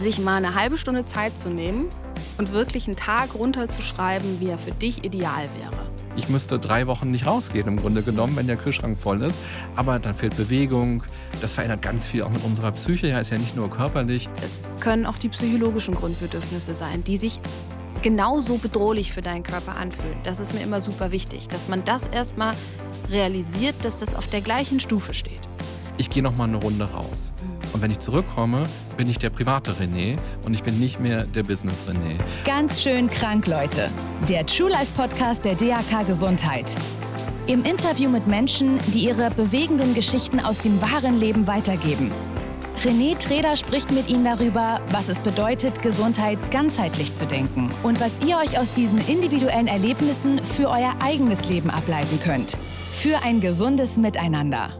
sich mal eine halbe Stunde Zeit zu nehmen und wirklich einen Tag runterzuschreiben, wie er für dich ideal wäre. Ich müsste drei Wochen nicht rausgehen, im Grunde genommen, wenn der Kühlschrank voll ist. Aber dann fehlt Bewegung. Das verändert ganz viel auch mit unserer Psyche. Ja, ist ja nicht nur körperlich. Es können auch die psychologischen Grundbedürfnisse sein, die sich genauso bedrohlich für deinen Körper anfühlen. Das ist mir immer super wichtig, dass man das erstmal realisiert, dass das auf der gleichen Stufe steht. Ich gehe noch mal eine Runde raus. Und wenn ich zurückkomme, bin ich der private René und ich bin nicht mehr der Business René. Ganz schön krank, Leute. Der True Life Podcast der DAK Gesundheit. Im Interview mit Menschen, die ihre bewegenden Geschichten aus dem wahren Leben weitergeben. René Treder spricht mit Ihnen darüber, was es bedeutet, Gesundheit ganzheitlich zu denken und was ihr euch aus diesen individuellen Erlebnissen für euer eigenes Leben ableiten könnt. Für ein gesundes Miteinander.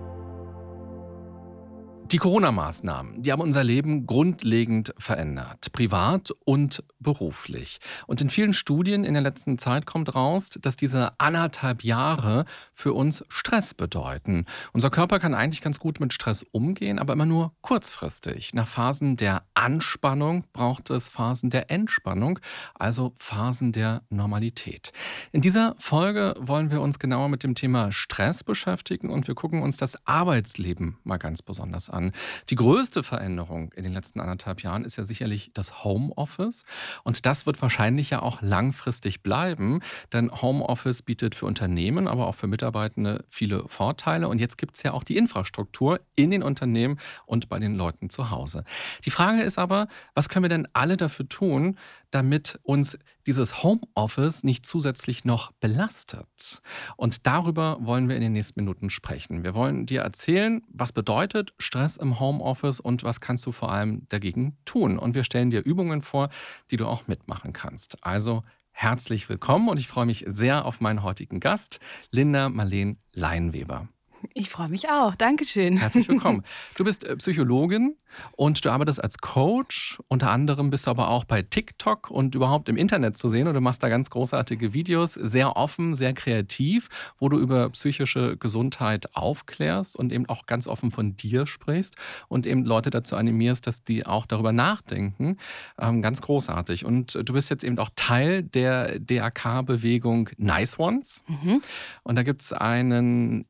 Die Corona-Maßnahmen, die haben unser Leben grundlegend verändert, privat und beruflich. Und in vielen Studien in der letzten Zeit kommt raus, dass diese anderthalb Jahre für uns Stress bedeuten. Unser Körper kann eigentlich ganz gut mit Stress umgehen, aber immer nur kurzfristig. Nach Phasen der Anspannung braucht es Phasen der Entspannung, also Phasen der Normalität. In dieser Folge wollen wir uns genauer mit dem Thema Stress beschäftigen und wir gucken uns das Arbeitsleben mal ganz besonders an an. Die größte Veränderung in den letzten anderthalb Jahren ist ja sicherlich das Homeoffice. Und das wird wahrscheinlich ja auch langfristig bleiben, denn Homeoffice bietet für Unternehmen, aber auch für Mitarbeitende viele Vorteile. Und jetzt gibt es ja auch die Infrastruktur in den Unternehmen und bei den Leuten zu Hause. Die Frage ist aber, was können wir denn alle dafür tun, damit uns dieses Homeoffice nicht zusätzlich noch belastet. Und darüber wollen wir in den nächsten Minuten sprechen. Wir wollen dir erzählen, was bedeutet Stress im Homeoffice und was kannst du vor allem dagegen tun. Und wir stellen dir Übungen vor, die du auch mitmachen kannst. Also herzlich willkommen und ich freue mich sehr auf meinen heutigen Gast, Linda Marleen Leinweber. Ich freue mich auch. Dankeschön. Herzlich willkommen. Du bist äh, Psychologin und du arbeitest als Coach. Unter anderem bist du aber auch bei TikTok und überhaupt im Internet zu sehen und du machst da ganz großartige Videos, sehr offen, sehr kreativ, wo du über psychische Gesundheit aufklärst und eben auch ganz offen von dir sprichst und eben Leute dazu animierst, dass die auch darüber nachdenken. Ähm, ganz großartig. Und du bist jetzt eben auch Teil der DAK-Bewegung Nice Ones. Mhm. Und da gibt es einen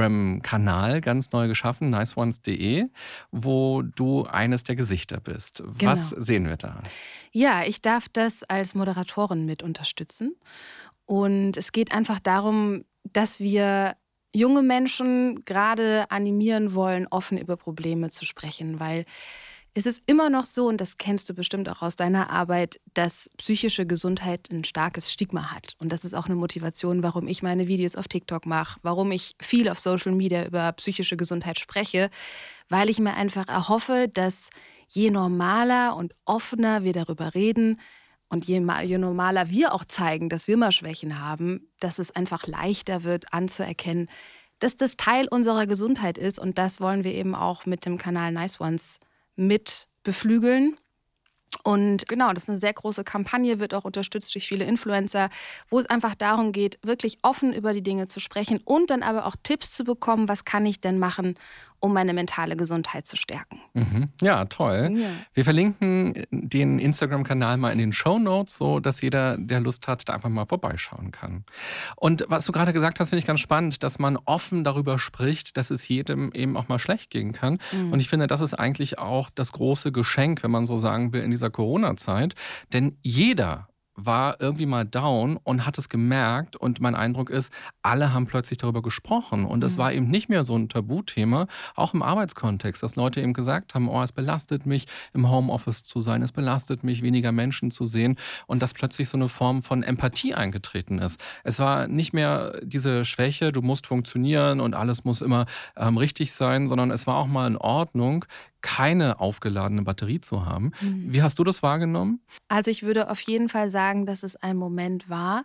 Instagram-Kanal, ganz neu geschaffen, niceones.de, wo du eines der Gesichter bist. Genau. Was sehen wir da? Ja, ich darf das als Moderatorin mit unterstützen. Und es geht einfach darum, dass wir junge Menschen gerade animieren wollen, offen über Probleme zu sprechen, weil es ist immer noch so, und das kennst du bestimmt auch aus deiner Arbeit, dass psychische Gesundheit ein starkes Stigma hat. Und das ist auch eine Motivation, warum ich meine Videos auf TikTok mache, warum ich viel auf Social Media über psychische Gesundheit spreche, weil ich mir einfach erhoffe, dass je normaler und offener wir darüber reden, und je, je, normaler wir auch zeigen, dass wir mal Schwächen haben, dass es einfach leichter wird anzuerkennen, dass das Teil unserer Gesundheit ist. Und das wollen wir eben auch mit dem Kanal Nice Ones mit beflügeln. Und genau, das ist eine sehr große Kampagne, wird auch unterstützt durch viele Influencer, wo es einfach darum geht, wirklich offen über die Dinge zu sprechen und dann aber auch Tipps zu bekommen, was kann ich denn machen, um meine mentale Gesundheit zu stärken. Mhm. Ja, toll. Ja. Wir verlinken den Instagram-Kanal mal in den Show Notes, so dass jeder, der Lust hat, da einfach mal vorbeischauen kann. Und was du gerade gesagt hast, finde ich ganz spannend, dass man offen darüber spricht, dass es jedem eben auch mal schlecht gehen kann. Mhm. Und ich finde, das ist eigentlich auch das große Geschenk, wenn man so sagen will, in dieser Corona-Zeit. Denn jeder war irgendwie mal down und hat es gemerkt. Und mein Eindruck ist, alle haben plötzlich darüber gesprochen. Und es mhm. war eben nicht mehr so ein Tabuthema, auch im Arbeitskontext, dass Leute eben gesagt haben, oh, es belastet mich, im Homeoffice zu sein, es belastet mich, weniger Menschen zu sehen. Und dass plötzlich so eine Form von Empathie eingetreten ist. Es war nicht mehr diese Schwäche, du musst funktionieren und alles muss immer ähm, richtig sein, sondern es war auch mal in Ordnung, keine aufgeladene Batterie zu haben. Mhm. Wie hast du das wahrgenommen? Also ich würde auf jeden Fall sagen, dass es ein Moment war,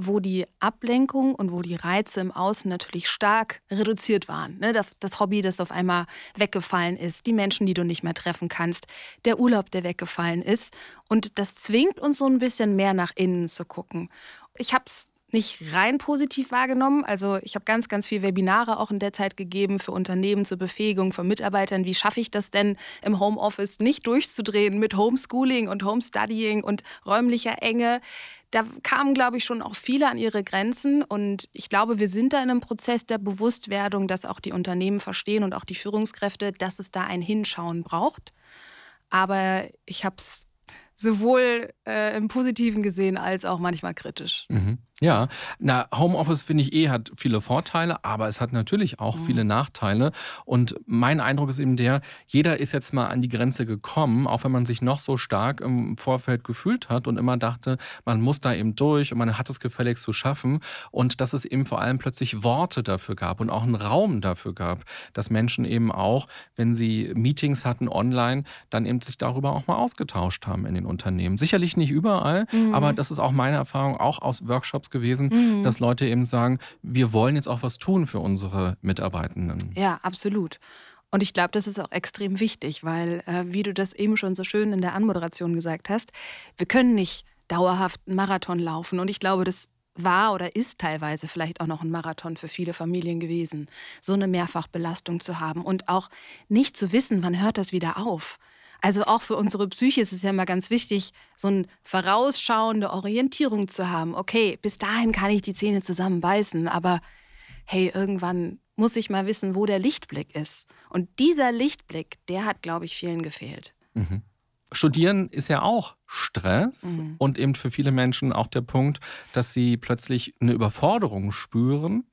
wo die Ablenkung und wo die Reize im Außen natürlich stark reduziert waren. Ne, das Hobby, das auf einmal weggefallen ist, die Menschen, die du nicht mehr treffen kannst, der Urlaub, der weggefallen ist. Und das zwingt uns so ein bisschen mehr nach innen zu gucken. Ich habe es nicht rein positiv wahrgenommen. Also ich habe ganz, ganz viele Webinare auch in der Zeit gegeben für Unternehmen zur Befähigung von Mitarbeitern. Wie schaffe ich das denn im Homeoffice nicht durchzudrehen mit Homeschooling und Homestudying und räumlicher Enge? Da kamen, glaube ich, schon auch viele an ihre Grenzen. Und ich glaube, wir sind da in einem Prozess der Bewusstwerdung, dass auch die Unternehmen verstehen und auch die Führungskräfte, dass es da ein Hinschauen braucht. Aber ich habe es sowohl äh, im Positiven gesehen als auch manchmal kritisch. Mhm. Ja, na, Homeoffice finde ich eh hat viele Vorteile, aber es hat natürlich auch mhm. viele Nachteile. Und mein Eindruck ist eben der, jeder ist jetzt mal an die Grenze gekommen, auch wenn man sich noch so stark im Vorfeld gefühlt hat und immer dachte, man muss da eben durch und man hat es gefälligst zu schaffen. Und dass es eben vor allem plötzlich Worte dafür gab und auch einen Raum dafür gab, dass Menschen eben auch, wenn sie Meetings hatten online, dann eben sich darüber auch mal ausgetauscht haben in den Unternehmen. Sicherlich nicht überall, mhm. aber das ist auch meine Erfahrung, auch aus Workshops Workshops gewesen, mhm. dass Leute eben sagen, wir wollen jetzt auch was tun für unsere Mitarbeitenden. Ja, absolut. Und ich glaube, das ist auch extrem wichtig, weil, äh, wie du das eben schon so schön in der Anmoderation gesagt hast, wir können nicht dauerhaft einen Marathon laufen. Und ich glaube, das war oder ist teilweise vielleicht auch noch ein Marathon für viele Familien gewesen, so eine Mehrfachbelastung zu haben und auch nicht zu wissen, wann hört das wieder auf. Also auch für unsere Psyche ist es ja immer ganz wichtig, so eine vorausschauende Orientierung zu haben. Okay, bis dahin kann ich die Zähne zusammenbeißen, aber hey, irgendwann muss ich mal wissen, wo der Lichtblick ist. Und dieser Lichtblick, der hat, glaube ich, vielen gefehlt. Mhm. Studieren ist ja auch Stress mhm. und eben für viele Menschen auch der Punkt, dass sie plötzlich eine Überforderung spüren.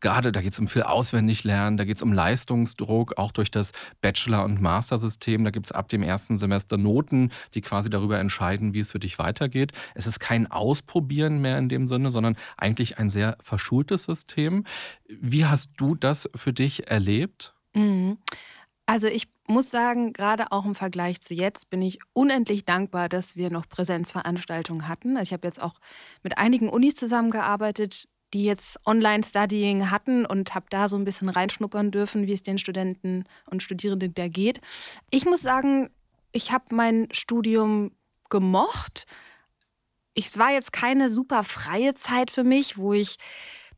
Gerade da geht es um viel Auswendiglernen, da geht es um Leistungsdruck, auch durch das Bachelor- und Master-System. Da gibt es ab dem ersten Semester Noten, die quasi darüber entscheiden, wie es für dich weitergeht. Es ist kein Ausprobieren mehr in dem Sinne, sondern eigentlich ein sehr verschultes System. Wie hast du das für dich erlebt? Mhm. Also ich muss sagen, gerade auch im Vergleich zu jetzt bin ich unendlich dankbar, dass wir noch Präsenzveranstaltungen hatten. Also ich habe jetzt auch mit einigen Unis zusammengearbeitet, die jetzt Online-Studying hatten und habe da so ein bisschen reinschnuppern dürfen, wie es den Studenten und Studierenden da geht. Ich muss sagen, ich habe mein Studium gemocht. Es war jetzt keine super freie Zeit für mich, wo ich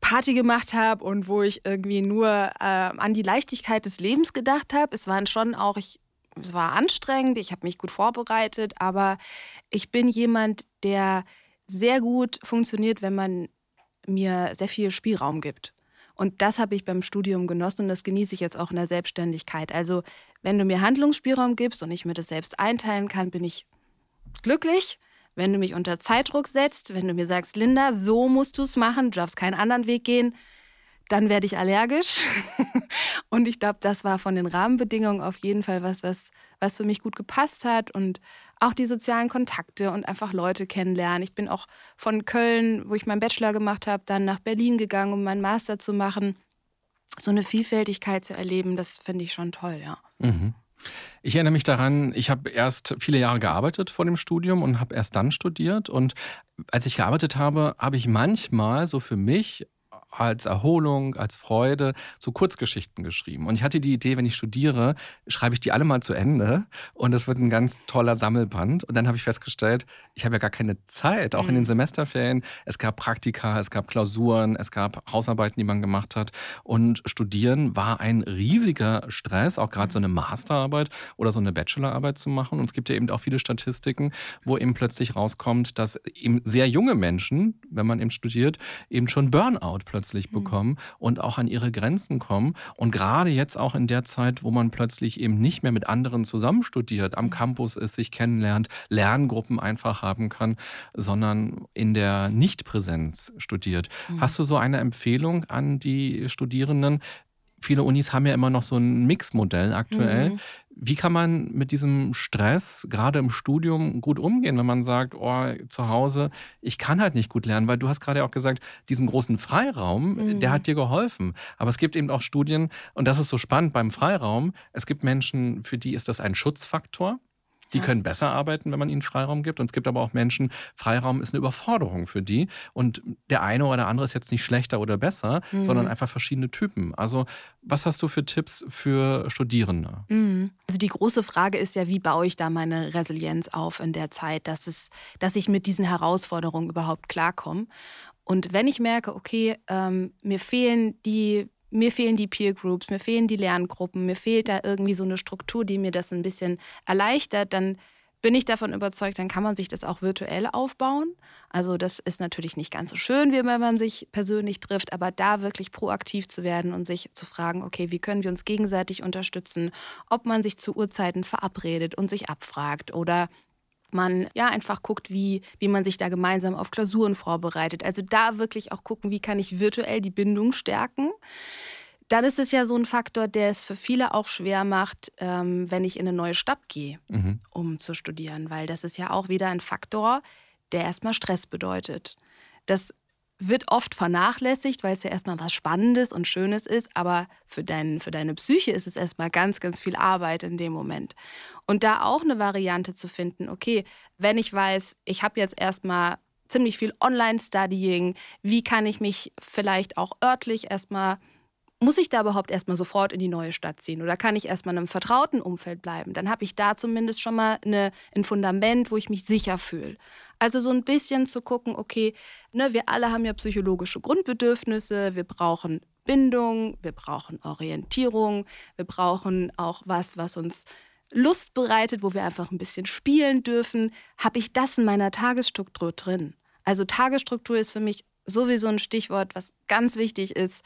Party gemacht habe und wo ich irgendwie nur äh, an die Leichtigkeit des Lebens gedacht habe. Es waren schon auch, ich, es war anstrengend, ich habe mich gut vorbereitet, aber ich bin jemand, der sehr gut funktioniert, wenn man mir sehr viel Spielraum gibt. Und das habe ich beim Studium genossen und das genieße ich jetzt auch in der Selbstständigkeit. Also wenn du mir Handlungsspielraum gibst und ich mir das selbst einteilen kann, bin ich glücklich. Wenn du mich unter Zeitdruck setzt, wenn du mir sagst, Linda, so musst du es machen, du darfst keinen anderen Weg gehen, dann werde ich allergisch. und ich glaube, das war von den Rahmenbedingungen auf jeden Fall was, was, was für mich gut gepasst hat. Und auch die sozialen Kontakte und einfach Leute kennenlernen. Ich bin auch von Köln, wo ich meinen Bachelor gemacht habe, dann nach Berlin gegangen, um meinen Master zu machen. So eine Vielfältigkeit zu erleben, das finde ich schon toll, ja. Mhm. Ich erinnere mich daran, ich habe erst viele Jahre gearbeitet vor dem Studium und habe erst dann studiert. Und als ich gearbeitet habe, habe ich manchmal so für mich als Erholung, als Freude so Kurzgeschichten geschrieben. Und ich hatte die Idee, wenn ich studiere, schreibe ich die alle mal zu Ende und es wird ein ganz toller Sammelband. Und dann habe ich festgestellt, ich habe ja gar keine Zeit, auch mhm. in den mhm. Semesterferien. Es gab Praktika, es gab Klausuren, es gab Hausarbeiten, die man gemacht hat. Und Studieren war ein riesiger Stress, auch gerade so eine Masterarbeit oder so eine Bachelorarbeit zu machen. Und es gibt ja eben auch viele Statistiken, wo eben plötzlich rauskommt, dass eben sehr junge Menschen, wenn man eben studiert, eben schon Burnout plötzlich plötzlich mhm. bekommen und auch an ihre Grenzen kommen. Und gerade jetzt auch in der Zeit, wo man plötzlich eben nicht mehr mit anderen zusammen studiert, am mhm. Campus ist, sich kennenlernt, Lerngruppen einfach haben kann, sondern in der Nichtpräsenz studiert. Mhm. Hast du so eine Empfehlung an die Studierenden, viele Unis haben ja immer noch so ein Mixmodell aktuell. Mhm. Wie kann man mit diesem Stress gerade im Studium gut umgehen, wenn man sagt, oh, zu Hause, ich kann halt nicht gut lernen, weil du hast gerade auch gesagt, diesen großen Freiraum, mhm. der hat dir geholfen. Aber es gibt eben auch Studien, und das ist so spannend beim Freiraum, es gibt Menschen, für die ist das ein Schutzfaktor. Die können besser arbeiten, wenn man ihnen Freiraum gibt. Und es gibt aber auch Menschen, Freiraum ist eine Überforderung für die. Und der eine oder der andere ist jetzt nicht schlechter oder besser, mhm. sondern einfach verschiedene Typen. Also, was hast du für Tipps für Studierende? Mhm. Also, die große Frage ist ja, wie baue ich da meine Resilienz auf in der Zeit, dass, es, dass ich mit diesen Herausforderungen überhaupt klarkomme. Und wenn ich merke, okay, ähm, mir fehlen die mir fehlen die Peer Groups, mir fehlen die Lerngruppen, mir fehlt da irgendwie so eine Struktur, die mir das ein bisschen erleichtert, dann bin ich davon überzeugt, dann kann man sich das auch virtuell aufbauen. Also das ist natürlich nicht ganz so schön, wie wenn man sich persönlich trifft, aber da wirklich proaktiv zu werden und sich zu fragen, okay, wie können wir uns gegenseitig unterstützen, ob man sich zu Uhrzeiten verabredet und sich abfragt oder man ja einfach guckt, wie, wie man sich da gemeinsam auf Klausuren vorbereitet. Also da wirklich auch gucken, wie kann ich virtuell die Bindung stärken dann ist es ja so ein Faktor, der es für viele auch schwer macht, ähm, wenn ich in eine neue Stadt gehe, mhm. um zu studieren, weil das ist ja auch wieder ein Faktor, der erstmal Stress bedeutet. Das wird oft vernachlässigt, weil es ja erstmal was Spannendes und Schönes ist, aber für, dein, für deine Psyche ist es erstmal ganz, ganz viel Arbeit in dem Moment. Und da auch eine Variante zu finden, okay, wenn ich weiß, ich habe jetzt erstmal ziemlich viel Online-Studying, wie kann ich mich vielleicht auch örtlich erstmal muss ich da überhaupt erstmal sofort in die neue Stadt ziehen oder kann ich erstmal in einem vertrauten Umfeld bleiben? Dann habe ich da zumindest schon mal eine, ein Fundament, wo ich mich sicher fühle. Also so ein bisschen zu gucken, okay, ne, wir alle haben ja psychologische Grundbedürfnisse, wir brauchen Bindung, wir brauchen Orientierung, wir brauchen auch was, was uns Lust bereitet, wo wir einfach ein bisschen spielen dürfen. Habe ich das in meiner Tagesstruktur drin? Also Tagesstruktur ist für mich sowieso ein Stichwort, was ganz wichtig ist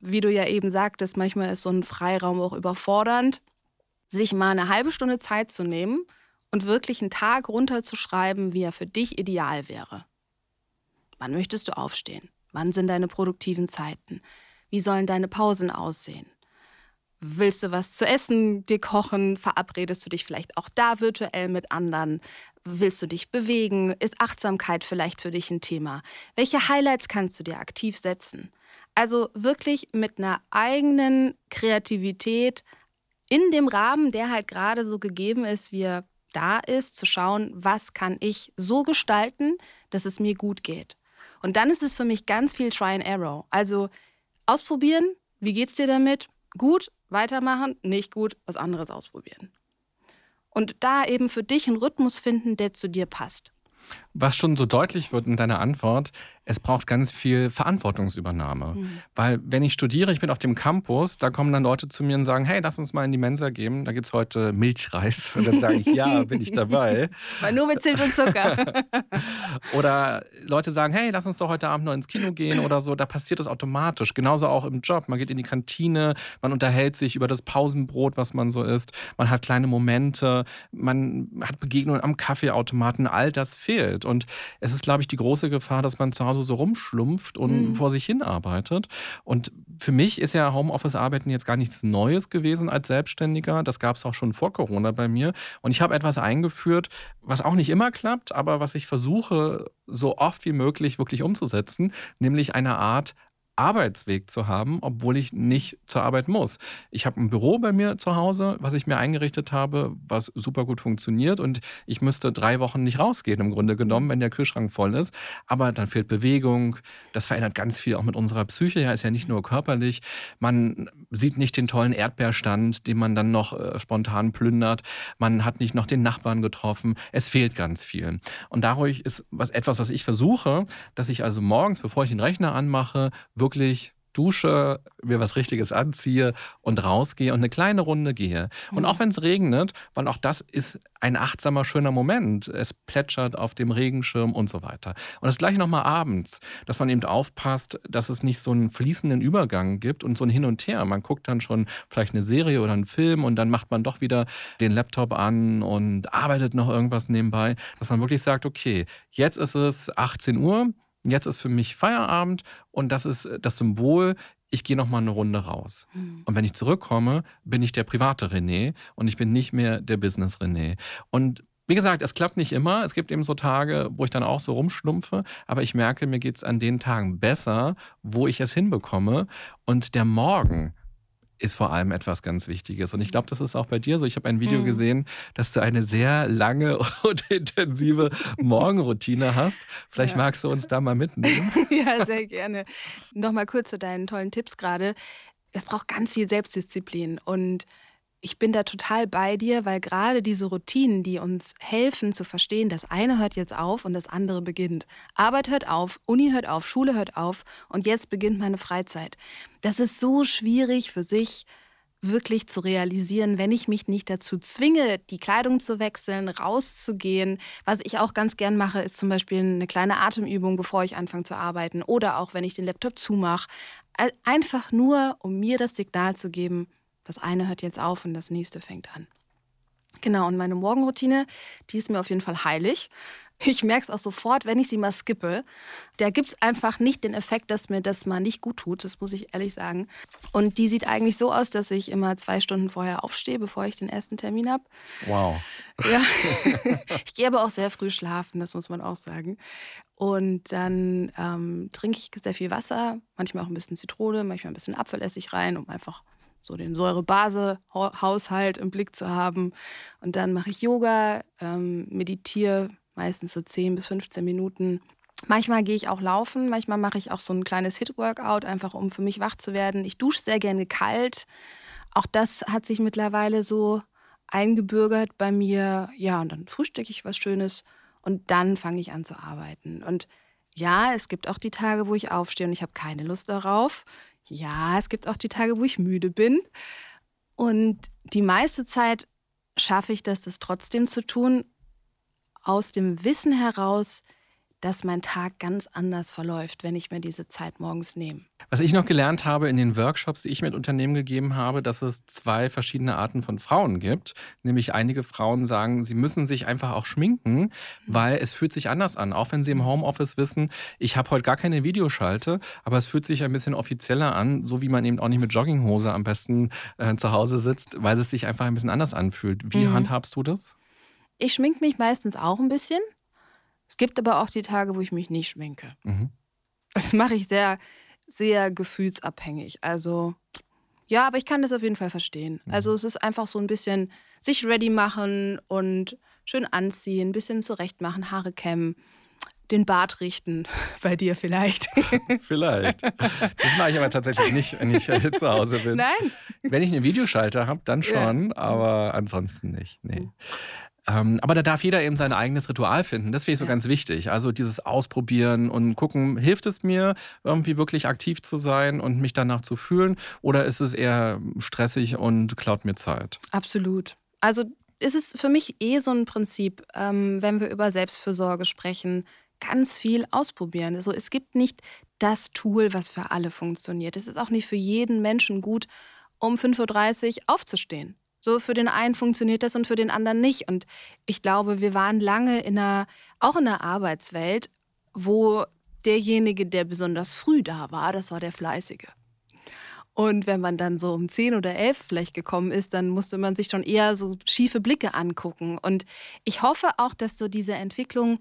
wie du ja eben sagtest, manchmal ist so ein Freiraum auch überfordernd, sich mal eine halbe Stunde Zeit zu nehmen und wirklich einen Tag runterzuschreiben, wie er für dich ideal wäre. Wann möchtest du aufstehen? Wann sind deine produktiven Zeiten? Wie sollen deine Pausen aussehen? Willst du was zu essen dir kochen? Verabredest du dich vielleicht auch da virtuell mit anderen? Willst du dich bewegen? Ist Achtsamkeit vielleicht für dich ein Thema? Welche Highlights kannst du dir aktiv setzen? Also wirklich mit einer eigenen Kreativität in dem Rahmen, der halt gerade so gegeben ist, wie er da ist, zu schauen, was kann ich so gestalten, dass es mir gut geht. Und dann ist es für mich ganz viel Try and Error. Also ausprobieren, wie geht's dir damit? Gut, weitermachen, nicht gut, was anderes ausprobieren. Und da eben für dich einen Rhythmus finden, der zu dir passt. Was schon so deutlich wird in deiner Antwort, es braucht ganz viel Verantwortungsübernahme. Mhm. Weil wenn ich studiere, ich bin auf dem Campus, da kommen dann Leute zu mir und sagen, hey, lass uns mal in die Mensa gehen, da gibt es heute Milchreis. Und dann sage ich, ja, bin ich dabei. Weil nur mit Zimt und Zucker. oder Leute sagen, hey, lass uns doch heute Abend noch ins Kino gehen oder so. Da passiert das automatisch. Genauso auch im Job. Man geht in die Kantine, man unterhält sich über das Pausenbrot, was man so isst. Man hat kleine Momente, man hat Begegnungen am Kaffeeautomaten. All das fehlt. Und es ist, glaube ich, die große Gefahr, dass man zu Hause so rumschlumpft und mhm. vor sich hin arbeitet. Und für mich ist ja Homeoffice-Arbeiten jetzt gar nichts Neues gewesen als Selbstständiger. Das gab es auch schon vor Corona bei mir. Und ich habe etwas eingeführt, was auch nicht immer klappt, aber was ich versuche, so oft wie möglich wirklich umzusetzen, nämlich eine Art Arbeitsweg zu haben, obwohl ich nicht zur Arbeit muss. Ich habe ein Büro bei mir zu Hause, was ich mir eingerichtet habe, was super gut funktioniert und ich müsste drei Wochen nicht rausgehen im Grunde genommen, wenn der Kühlschrank voll ist. Aber dann fehlt Bewegung. Das verändert ganz viel auch mit unserer Psyche. Ja, ist ja nicht nur körperlich. Man sieht nicht den tollen Erdbeerstand, den man dann noch äh, spontan plündert. Man hat nicht noch den Nachbarn getroffen. Es fehlt ganz viel. Und dadurch ist was etwas, was ich versuche, dass ich also morgens, bevor ich den Rechner anmache, wirklich wirklich dusche, mir was Richtiges anziehe und rausgehe und eine kleine Runde gehe. Und mhm. auch wenn es regnet, weil auch das ist ein achtsamer, schöner Moment. Es plätschert auf dem Regenschirm und so weiter. Und das gleiche nochmal abends, dass man eben aufpasst, dass es nicht so einen fließenden Übergang gibt und so ein Hin und Her. Man guckt dann schon vielleicht eine Serie oder einen Film und dann macht man doch wieder den Laptop an und arbeitet noch irgendwas nebenbei, dass man wirklich sagt, okay, jetzt ist es 18 Uhr, Jetzt ist für mich Feierabend und das ist äh, das Symbol, ich gehe noch mal eine Runde raus. Mhm. Und wenn ich zurückkomme, bin ich der private René und ich bin nicht mehr der Business René. Und wie gesagt, es klappt nicht immer. Es gibt eben so Tage, wo ich dann auch so rumschlumpfe. Aber ich merke, mir geht es an den Tagen besser, wo ich es hinbekomme. Und der Morgen, ist vor allem etwas ganz Wichtiges. Und ich glaube, das ist auch bei dir so. Ich habe ein Video mhm. gesehen, dass du eine sehr lange und intensive Morgenroutine hast. Vielleicht ja. magst du uns da mal mitnehmen. ja, sehr gerne. Nochmal kurz zu deinen tollen Tipps gerade. Es braucht ganz viel Selbstdisziplin und ich bin da total bei dir, weil gerade diese Routinen, die uns helfen zu verstehen, das eine hört jetzt auf und das andere beginnt. Arbeit hört auf, Uni hört auf, Schule hört auf und jetzt beginnt meine Freizeit. Das ist so schwierig für sich wirklich zu realisieren, wenn ich mich nicht dazu zwinge, die Kleidung zu wechseln, rauszugehen. Was ich auch ganz gern mache, ist zum Beispiel eine kleine Atemübung, bevor ich anfange zu arbeiten oder auch wenn ich den Laptop zumache. Einfach nur, um mir das Signal zu geben, das eine hört jetzt auf und das nächste fängt an. Genau, und meine Morgenroutine, die ist mir auf jeden Fall heilig. Ich merke es auch sofort, wenn ich sie mal skippe. Da gibt es einfach nicht den Effekt, dass mir das mal nicht gut tut, das muss ich ehrlich sagen. Und die sieht eigentlich so aus, dass ich immer zwei Stunden vorher aufstehe, bevor ich den ersten Termin habe. Wow. Ja. ich gehe aber auch sehr früh schlafen, das muss man auch sagen. Und dann ähm, trinke ich sehr viel Wasser, manchmal auch ein bisschen Zitrone, manchmal ein bisschen Apfelessig rein, um einfach so den Säure-Base-Haushalt im Blick zu haben. Und dann mache ich Yoga, ähm, meditiere meistens so 10 bis 15 Minuten. Manchmal gehe ich auch laufen, manchmal mache ich auch so ein kleines Hit-Workout, einfach um für mich wach zu werden. Ich dusche sehr gerne kalt. Auch das hat sich mittlerweile so eingebürgert bei mir. Ja, und dann frühstücke ich was Schönes und dann fange ich an zu arbeiten. Und ja, es gibt auch die Tage, wo ich aufstehe und ich habe keine Lust darauf. Ja, es gibt auch die Tage, wo ich müde bin. Und die meiste Zeit schaffe ich das, das trotzdem zu tun, aus dem Wissen heraus, dass mein Tag ganz anders verläuft, wenn ich mir diese Zeit morgens nehme. Was ich noch gelernt habe in den Workshops, die ich mit Unternehmen gegeben habe, dass es zwei verschiedene Arten von Frauen gibt. Nämlich einige Frauen sagen, sie müssen sich einfach auch schminken, mhm. weil es fühlt sich anders an. Auch wenn sie im Homeoffice wissen, ich habe heute gar keine Videoschalte, aber es fühlt sich ein bisschen offizieller an, so wie man eben auch nicht mit Jogginghose am besten äh, zu Hause sitzt, weil es sich einfach ein bisschen anders anfühlt. Wie mhm. handhabst du das? Ich schminke mich meistens auch ein bisschen. Es gibt aber auch die Tage, wo ich mich nicht schminke. Mhm. Das mache ich sehr, sehr gefühlsabhängig. Also, ja, aber ich kann das auf jeden Fall verstehen. Mhm. Also, es ist einfach so ein bisschen sich ready machen und schön anziehen, ein bisschen zurecht machen, Haare kämmen den Bart richten. Bei dir vielleicht. vielleicht. Das mache ich aber tatsächlich nicht, wenn ich zu Hause bin. Nein. Wenn ich eine Videoschalter habe, dann schon, ja. aber ansonsten nicht. Nee. Ähm, aber da darf jeder eben sein eigenes Ritual finden. Das finde ich so ja. ganz wichtig. Also dieses Ausprobieren und gucken, hilft es mir, irgendwie wirklich aktiv zu sein und mich danach zu fühlen? Oder ist es eher stressig und klaut mir Zeit? Absolut. Also ist es für mich eh so ein Prinzip, ähm, wenn wir über Selbstfürsorge sprechen, ganz viel ausprobieren. Also es gibt nicht das Tool, was für alle funktioniert. Es ist auch nicht für jeden Menschen gut, um 5.30 Uhr aufzustehen. So für den einen funktioniert das und für den anderen nicht. Und ich glaube, wir waren lange in einer, auch in einer Arbeitswelt, wo derjenige, der besonders früh da war, das war der Fleißige. Und wenn man dann so um 10 oder 11 vielleicht gekommen ist, dann musste man sich schon eher so schiefe Blicke angucken. Und ich hoffe auch, dass so diese Entwicklung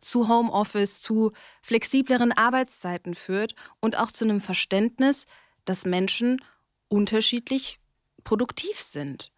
zu Homeoffice, zu flexibleren Arbeitszeiten führt und auch zu einem Verständnis, dass Menschen unterschiedlich produktiv sind.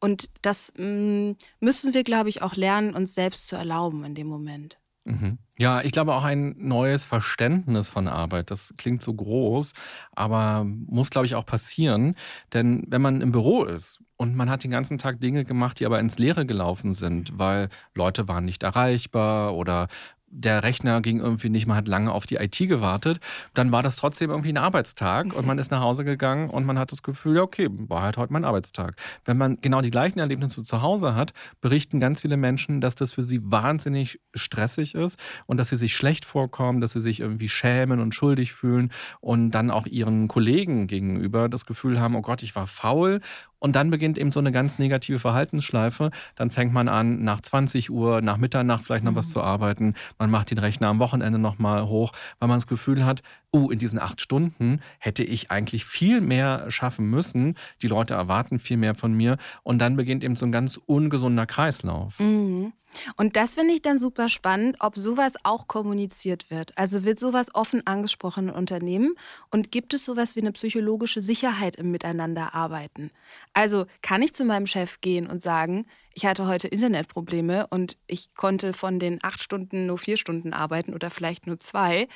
Und das mh, mm, müssen wir, glaube ich, auch lernen, uns selbst zu erlauben in dem Moment. Mhm. Ja, ich glaube auch ein neues Verständnis von Arbeit. Das klingt so groß, aber muss, glaube ich, auch passieren. Denn wenn man im Büro ist und man hat den ganzen Tag Dinge gemacht, die aber ins Leere gelaufen sind, weil Leute waren nicht erreichbar oder der Rechner ging irgendwie nicht, man hat lange auf die IT gewartet, dann war das trotzdem irgendwie ein Arbeitstag und man ist nach Hause gegangen und man hat das Gefühl, ja, okay, war halt heute mein Arbeitstag. Wenn man genau die gleichen Erlebnisse zu Hause hat, berichten ganz viele Menschen, dass das für sie wahnsinnig stressig ist und dass sie sich schlecht vorkommen, dass sie sich irgendwie schämen und schuldig fühlen und dann auch ihren Kollegen gegenüber das Gefühl haben, oh Gott, ich war faul und dann beginnt eben so eine ganz negative Verhaltensschleife. Dann fängt man an, nach 20 Uhr, nach Mitternacht vielleicht noch mhm. was zu arbeiten. Man macht den Rechner am Wochenende nochmal hoch, weil man das Gefühl hat, uh, in diesen acht Stunden hätte ich eigentlich viel mehr schaffen müssen. Die Leute erwarten viel mehr von mir. Und dann beginnt eben so ein ganz ungesunder Kreislauf. Mhm. Und das finde ich dann super spannend, ob sowas auch kommuniziert wird. Also wird sowas offen angesprochen in Unternehmen und gibt es sowas wie eine psychologische Sicherheit im Miteinanderarbeiten? Also kann ich zu meinem Chef gehen und sagen, ich hatte heute Internetprobleme und ich konnte von den acht Stunden nur vier Stunden arbeiten oder vielleicht nur zwei.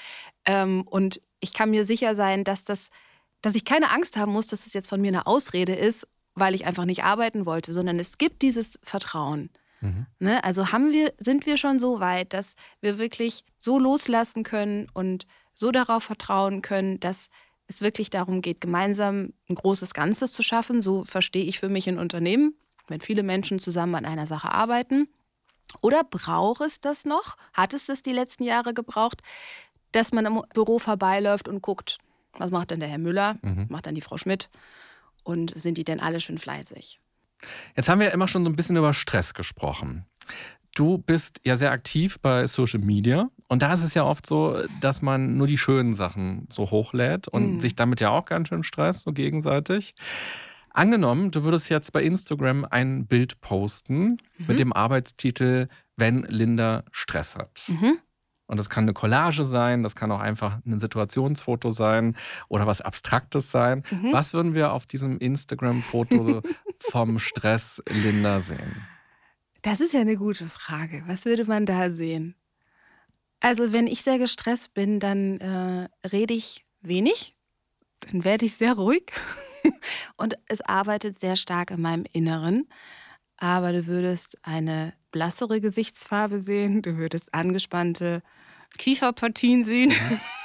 Ähm, und ich kann mir sicher sein, dass das, dass ich keine Angst haben muss, dass es jetzt von mir eine Ausrede ist weil ich einfach nicht arbeiten wollte, sondern es gibt dieses Vertrauen. Mhm. Ne? Also haben wir, sind wir schon so weit, dass wir wirklich so loslassen können und so darauf vertrauen können, dass es wirklich darum geht, gemeinsam ein großes Ganzes zu schaffen. So verstehe ich für mich ein Unternehmen, wenn viele Menschen zusammen an einer Sache arbeiten. Oder braucht es das noch? Hat es das die letzten Jahre gebraucht, dass man im Büro vorbeiläuft und guckt, was macht denn der Herr Müller, mhm. macht dann die Frau Schmidt und sind die denn alle schön fleißig? Jetzt haben wir ja immer schon so ein bisschen über Stress gesprochen. Du bist ja sehr aktiv bei Social Media und da ist es ja oft so, dass man nur die schönen Sachen so hochlädt und mhm. sich damit ja auch ganz schön stresst, so gegenseitig. Angenommen, du würdest jetzt bei Instagram ein Bild posten mhm. mit dem Arbeitstitel Wenn Linda Stress hat. Mhm. Und das kann eine Collage sein, das kann auch einfach ein Situationsfoto sein oder was Abstraktes sein. Mhm. Was würden wir auf diesem Instagram-Foto vom Stress Linda sehen? Das ist ja eine gute Frage. Was würde man da sehen? Also, wenn ich sehr gestresst bin, dann äh, rede ich wenig, dann werde ich sehr ruhig und es arbeitet sehr stark in meinem Inneren. Aber du würdest eine blassere Gesichtsfarbe sehen, du würdest angespannte Kieferpartien sehen. Mhm.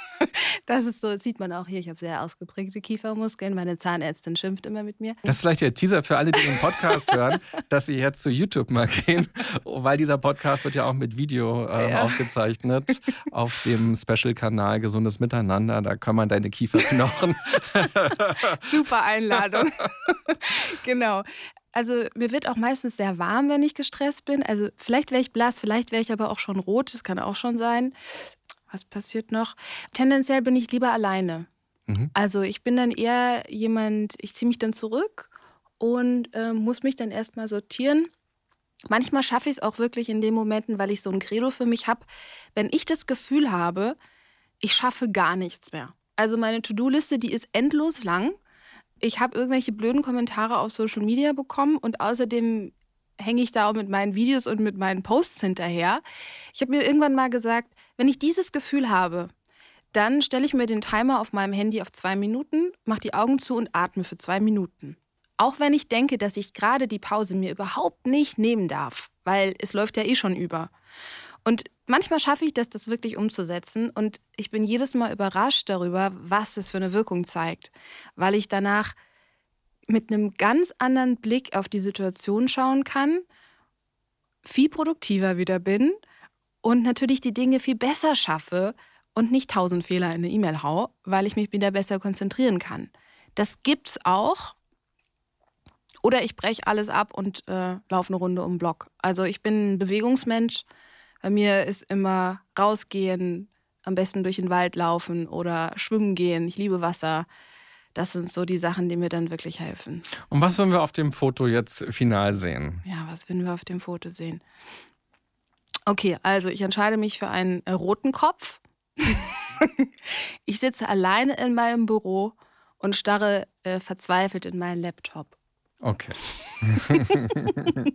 Das ist so, das sieht man auch hier. Ich habe sehr ausgeprägte Kiefermuskeln. Meine Zahnärztin schimpft immer mit mir. Das ist vielleicht der Teaser für alle, die den Podcast hören, dass sie jetzt zu YouTube mal gehen, weil dieser Podcast wird ja auch mit Video äh, ja. aufgezeichnet auf dem Special-Kanal Gesundes Miteinander. Da kann man deine Kieferknochen. Super Einladung. genau. Also mir wird auch meistens sehr warm, wenn ich gestresst bin. Also vielleicht wäre ich blass, vielleicht wäre ich aber auch schon rot, das kann auch schon sein. Was passiert noch? Tendenziell bin ich lieber alleine. Mhm. Also ich bin dann eher jemand, ich ziehe mich dann zurück und äh, muss mich dann erstmal sortieren. Manchmal schaffe ich es auch wirklich in den Momenten, weil ich so ein Credo für mich habe, wenn ich das Gefühl habe, ich schaffe gar nichts mehr. Also meine To-Do-Liste, die ist endlos lang ich habe irgendwelche blöden Kommentare auf Social Media bekommen und außerdem hänge ich da auch mit meinen Videos und mit meinen Posts hinterher. Ich habe mir irgendwann mal gesagt, wenn ich dieses Gefühl habe, dann stelle ich mir den Timer auf meinem Handy auf zwei Minuten, mache die Augen zu und atme für zwei Minuten. Auch wenn ich denke, dass ich gerade die Pause mir überhaupt nicht nehmen darf, weil es läuft ja eh schon über. Und manchmal schaffe ich das, das wirklich umzusetzen. Und ich bin jedes Mal überrascht darüber, was es für eine Wirkung zeigt, weil ich danach mit einem ganz anderen Blick auf die Situation schauen kann, viel produktiver wieder bin und natürlich die Dinge viel besser schaffe und nicht tausend Fehler in eine E-Mail hau, weil ich mich wieder besser konzentrieren kann. Das gibt's auch. Oder ich breche alles ab und äh, laufe eine Runde um den Block. Also ich bin ein Bewegungsmensch bei mir ist immer rausgehen, am besten durch den Wald laufen oder schwimmen gehen. Ich liebe Wasser. Das sind so die Sachen, die mir dann wirklich helfen. Und was würden wir auf dem Foto jetzt final sehen? Ja, was würden wir auf dem Foto sehen? Okay, also ich entscheide mich für einen roten Kopf. ich sitze alleine in meinem Büro und starre äh, verzweifelt in meinen Laptop. Okay.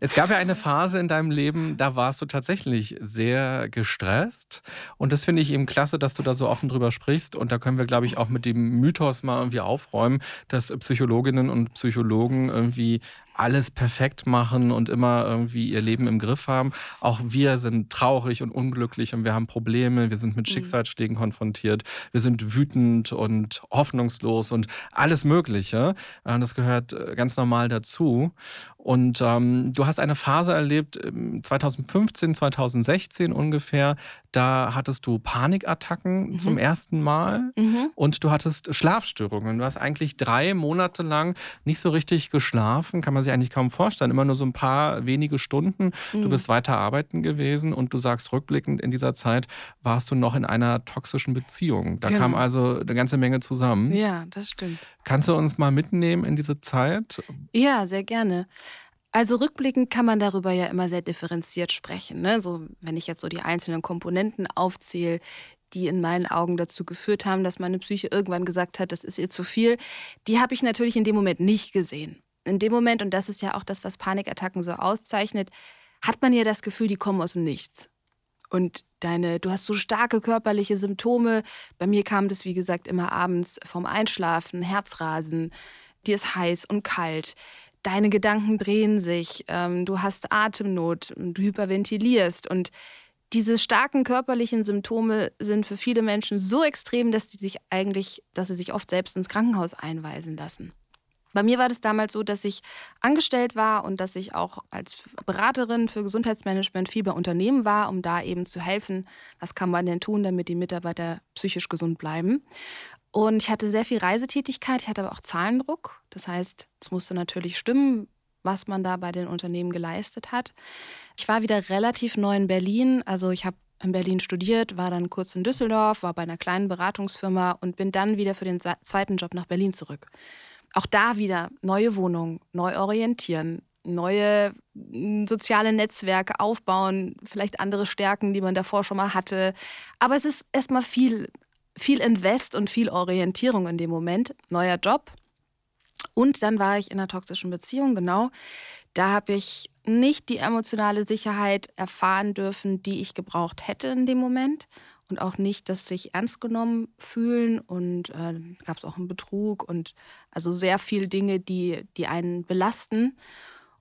Es gab ja eine Phase in deinem Leben, da warst du tatsächlich sehr gestresst. Und das finde ich eben klasse, dass du da so offen drüber sprichst. Und da können wir, glaube ich, auch mit dem Mythos mal irgendwie aufräumen, dass Psychologinnen und Psychologen irgendwie alles perfekt machen und immer irgendwie ihr Leben im Griff haben. Auch wir sind traurig und unglücklich und wir haben Probleme, wir sind mit mhm. Schicksalsschlägen konfrontiert, wir sind wütend und hoffnungslos und alles Mögliche. Das gehört äh, ganz normal dazu. Und ähm, du hast eine Phase erlebt, 2015, 2016 ungefähr, da hattest du Panikattacken mhm. zum ersten Mal mhm. und du hattest Schlafstörungen. Du hast eigentlich drei Monate lang nicht so richtig geschlafen, kann man sich eigentlich kaum vorstellen. Immer nur so ein paar wenige Stunden. Mhm. Du bist weiter arbeiten gewesen und du sagst rückblickend, in dieser Zeit warst du noch in einer toxischen Beziehung. Da genau. kam also eine ganze Menge zusammen. Ja, das stimmt. Kannst du uns mal mitnehmen in diese Zeit? Ja, sehr gerne. Also rückblickend kann man darüber ja immer sehr differenziert sprechen. Ne? So, wenn ich jetzt so die einzelnen Komponenten aufzähle, die in meinen Augen dazu geführt haben, dass meine Psyche irgendwann gesagt hat, das ist ihr zu viel, die habe ich natürlich in dem Moment nicht gesehen. In dem Moment, und das ist ja auch das, was Panikattacken so auszeichnet, hat man ja das Gefühl, die kommen aus dem Nichts. Und deine, du hast so starke körperliche Symptome. Bei mir kam das, wie gesagt, immer abends vom Einschlafen, Herzrasen, dir ist heiß und kalt, deine Gedanken drehen sich, ähm, du hast Atemnot, du hyperventilierst. Und diese starken körperlichen Symptome sind für viele Menschen so extrem, dass sie sich eigentlich, dass sie sich oft selbst ins Krankenhaus einweisen lassen. Bei mir war das damals so, dass ich angestellt war und dass ich auch als Beraterin für Gesundheitsmanagement viel bei Unternehmen war, um da eben zu helfen, was kann man denn tun, damit die Mitarbeiter psychisch gesund bleiben. Und ich hatte sehr viel Reisetätigkeit, ich hatte aber auch Zahlendruck. Das heißt, es musste natürlich stimmen, was man da bei den Unternehmen geleistet hat. Ich war wieder relativ neu in Berlin. Also ich habe in Berlin studiert, war dann kurz in Düsseldorf, war bei einer kleinen Beratungsfirma und bin dann wieder für den zweiten Job nach Berlin zurück. Auch da wieder neue Wohnung, neu orientieren, neue hm, soziale Netzwerke aufbauen, vielleicht andere Stärken, die man davor schon mal hatte. Aber es ist erstmal viel, viel Invest und viel Orientierung in dem Moment. Neuer Job, und dann war ich in einer toxischen Beziehung, genau. Da habe ich nicht die emotionale Sicherheit erfahren dürfen, die ich gebraucht hätte in dem Moment. Und auch nicht das sich ernst genommen fühlen. Und äh, gab es auch einen Betrug und also sehr viele Dinge, die, die einen belasten.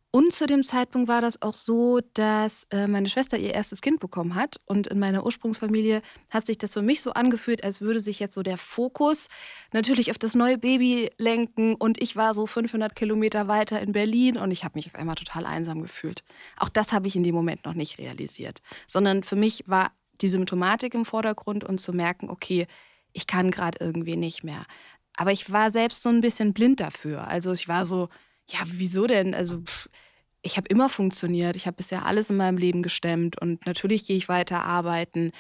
Und zu dem Zeitpunkt war das auch so, dass äh, meine Schwester ihr erstes Kind bekommen hat. Und in meiner Ursprungsfamilie hat sich das für mich so angefühlt, als würde sich jetzt so der Fokus natürlich auf das neue Baby lenken. Und ich war so 500 Kilometer weiter in Berlin und ich habe mich auf einmal total einsam gefühlt. Auch das habe ich in dem Moment noch nicht realisiert, sondern für mich war die Symptomatik im Vordergrund und zu merken, okay, ich kann gerade irgendwie nicht mehr. Aber ich war selbst so ein bisschen blind dafür. Also ich war so, ja, wieso denn? Also pff, ich habe immer funktioniert. Ich habe bisher alles in meinem Leben gestemmt und natürlich gehe ich weiter arbeiten.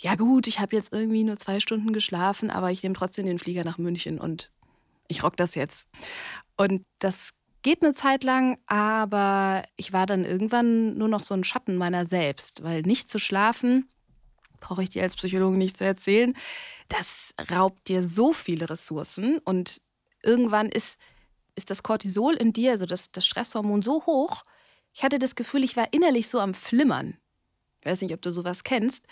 Ja gut, ich habe jetzt irgendwie nur zwei Stunden geschlafen, aber ich nehme trotzdem den Flieger nach München und ich rock das jetzt. Und das geht eine Zeit lang, aber ich war dann irgendwann nur noch so ein Schatten meiner selbst, weil nicht zu schlafen, brauche ich dir als Psychologe nicht zu erzählen, das raubt dir so viele Ressourcen und irgendwann ist ist das Cortisol in dir, also das, das Stresshormon, so hoch. Ich hatte das Gefühl, ich war innerlich so am Flimmern. Ich weiß nicht, ob du sowas kennst,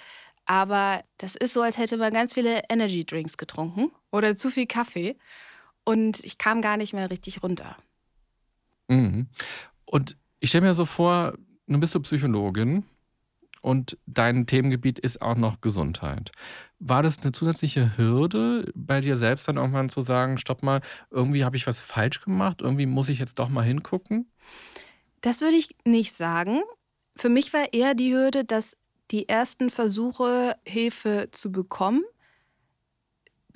aber das ist so, als hätte man ganz viele Energy Drinks getrunken oder zu viel Kaffee und ich kam gar nicht mehr richtig runter. Mhm. Und ich stelle mir so vor, nun bist du Psychologin und dein Themengebiet ist auch noch Gesundheit. War das eine zusätzliche Hürde, bei dir selbst dann irgendwann zu sagen, stopp mal, irgendwie habe ich was falsch gemacht, irgendwie muss ich jetzt doch mal hingucken? Das würde ich nicht sagen. Für mich war eher die Hürde, dass die ersten Versuche, Hilfe zu bekommen,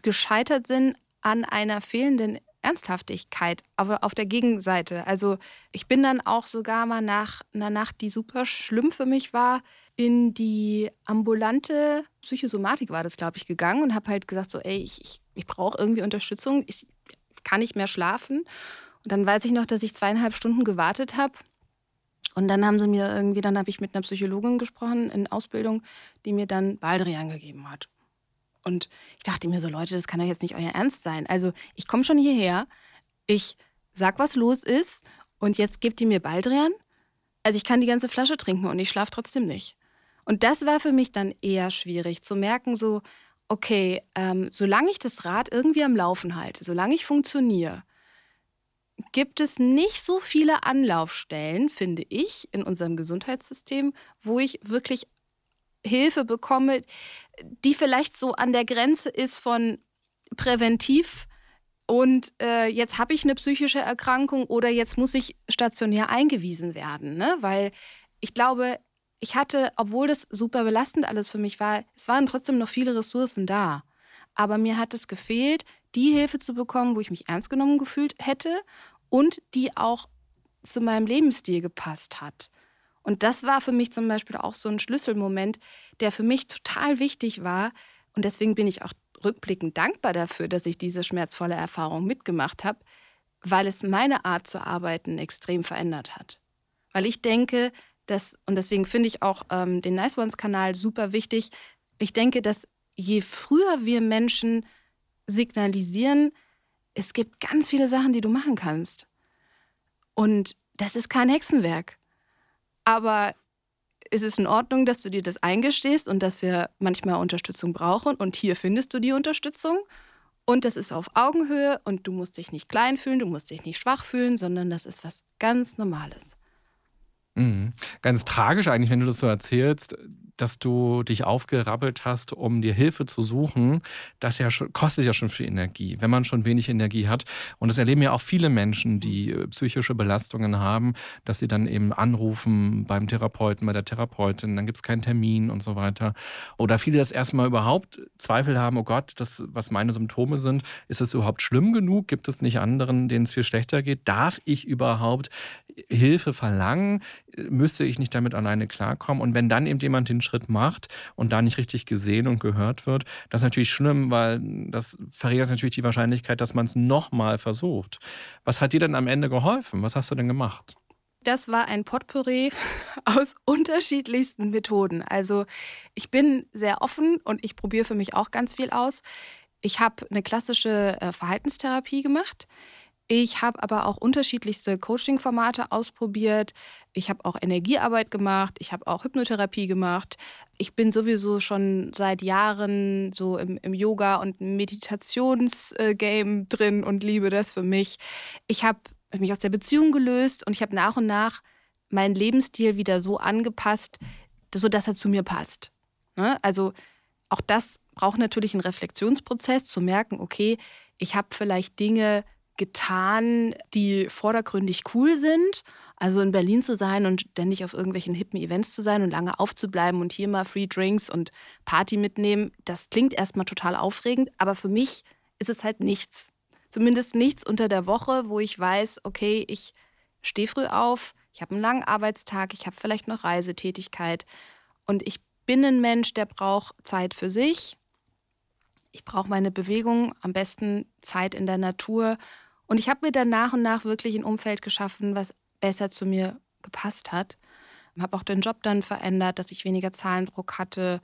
gescheitert sind an einer fehlenden Ernsthaftigkeit, aber auf der Gegenseite. Also ich bin dann auch sogar mal nach einer Nacht, die super schlimm für mich war, in die ambulante Psychosomatik war das, glaube ich, gegangen und habe halt gesagt, so, ey, ich, ich, ich brauche irgendwie Unterstützung, ich kann nicht mehr schlafen. Und dann weiß ich noch, dass ich zweieinhalb Stunden gewartet habe. Und dann haben sie mir irgendwie, dann habe ich mit einer Psychologin gesprochen in Ausbildung, die mir dann Baldrian gegeben hat. Und ich dachte mir so, Leute, das kann doch jetzt nicht euer Ernst sein. Also ich komme schon hierher, ich sag, was los ist und jetzt gebt ihr mir Baldrian. Also ich kann die ganze Flasche trinken und ich schlafe trotzdem nicht. Und das war für mich dann eher schwierig zu merken, so, okay, ähm, solange ich das Rad irgendwie am Laufen halte, solange ich funktioniere, gibt es nicht so viele Anlaufstellen, finde ich, in unserem Gesundheitssystem, wo ich wirklich Hilfe bekomme, die vielleicht so an der Grenze ist von präventiv und äh, jetzt habe ich eine psychische Erkrankung oder jetzt muss ich stationär eingewiesen werden. Ne? Weil ich glaube, ich hatte, obwohl das super belastend alles für mich war, es waren trotzdem noch viele Ressourcen da. Aber mir hat es gefehlt, die Hilfe zu bekommen, wo ich mich ernst genommen gefühlt hätte und die auch zu meinem Lebensstil gepasst hat. Und das war für mich zum Beispiel auch so ein Schlüsselmoment, der für mich total wichtig war. Und deswegen bin ich auch rückblickend dankbar dafür, dass ich diese schmerzvolle Erfahrung mitgemacht habe, weil es meine Art zu arbeiten extrem verändert hat. Weil ich denke, dass, und deswegen finde ich auch ähm, den Nice Ones-Kanal super wichtig. Ich denke, dass je früher wir Menschen signalisieren, es gibt ganz viele Sachen, die du machen kannst. Und das ist kein Hexenwerk. Aber es ist in Ordnung, dass du dir das eingestehst und dass wir manchmal Unterstützung brauchen. Und hier findest du die Unterstützung. Und das ist auf Augenhöhe und du musst dich nicht klein fühlen, du musst dich nicht schwach fühlen, sondern das ist was ganz Normales. Mhm. Ganz tragisch eigentlich, wenn du das so erzählst, dass du dich aufgerabbelt hast, um dir Hilfe zu suchen, das ja schon, kostet ja schon viel Energie, wenn man schon wenig Energie hat. Und das erleben ja auch viele Menschen, die äh, psychische Belastungen haben, dass sie dann eben anrufen beim Therapeuten, bei der Therapeutin, dann gibt es keinen Termin und so weiter. Oder viele das erstmal überhaupt Zweifel haben, oh Gott, das, was meine Symptome sind, ist es überhaupt schlimm genug? Gibt es nicht anderen, denen es viel schlechter geht? Darf ich überhaupt Hilfe verlangen? Müsste ich nicht damit alleine klarkommen? Und wenn dann eben jemand den Schritt macht und da nicht richtig gesehen und gehört wird, das ist natürlich schlimm, weil das verringert natürlich die Wahrscheinlichkeit, dass man es nochmal versucht. Was hat dir denn am Ende geholfen? Was hast du denn gemacht? Das war ein Potpourri aus unterschiedlichsten Methoden. Also ich bin sehr offen und ich probiere für mich auch ganz viel aus. Ich habe eine klassische äh, Verhaltenstherapie gemacht. Ich habe aber auch unterschiedlichste Coaching-Formate ausprobiert. Ich habe auch Energiearbeit gemacht. Ich habe auch Hypnotherapie gemacht. Ich bin sowieso schon seit Jahren so im, im Yoga- und Meditationsgame drin und liebe das für mich. Ich habe mich aus der Beziehung gelöst und ich habe nach und nach meinen Lebensstil wieder so angepasst, sodass er zu mir passt. Ne? Also auch das braucht natürlich einen Reflexionsprozess, zu merken, okay, ich habe vielleicht Dinge getan, die vordergründig cool sind. Also in Berlin zu sein und ständig auf irgendwelchen hippen Events zu sein und lange aufzubleiben und hier mal Free Drinks und Party mitnehmen, das klingt erstmal total aufregend, aber für mich ist es halt nichts. Zumindest nichts unter der Woche, wo ich weiß, okay, ich stehe früh auf, ich habe einen langen Arbeitstag, ich habe vielleicht noch Reisetätigkeit und ich bin ein Mensch, der braucht Zeit für sich. Ich brauche meine Bewegung, am besten Zeit in der Natur und ich habe mir dann nach und nach wirklich ein Umfeld geschaffen, was besser zu mir gepasst hat. Habe auch den Job dann verändert, dass ich weniger Zahlendruck hatte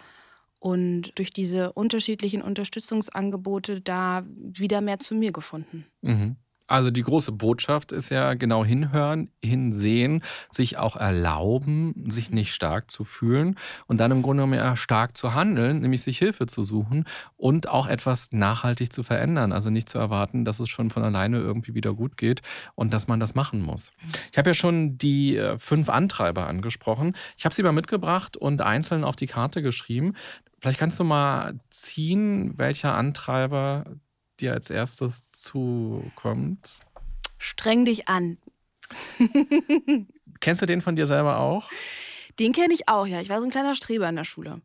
und durch diese unterschiedlichen Unterstützungsangebote da wieder mehr zu mir gefunden. Mhm. Also die große Botschaft ist ja genau hinhören, hinsehen, sich auch erlauben, sich nicht stark zu fühlen und dann im Grunde genommen stark zu handeln, nämlich sich Hilfe zu suchen und auch etwas nachhaltig zu verändern. Also nicht zu erwarten, dass es schon von alleine irgendwie wieder gut geht und dass man das machen muss. Ich habe ja schon die äh, fünf Antreiber angesprochen. Ich habe sie mal mitgebracht und einzeln auf die Karte geschrieben. Vielleicht kannst du mal ziehen, welcher Antreiber dir als erstes zukommt? Streng dich an. Kennst du den von dir selber auch? Den kenne ich auch, ja. Ich war so ein kleiner Streber in der Schule.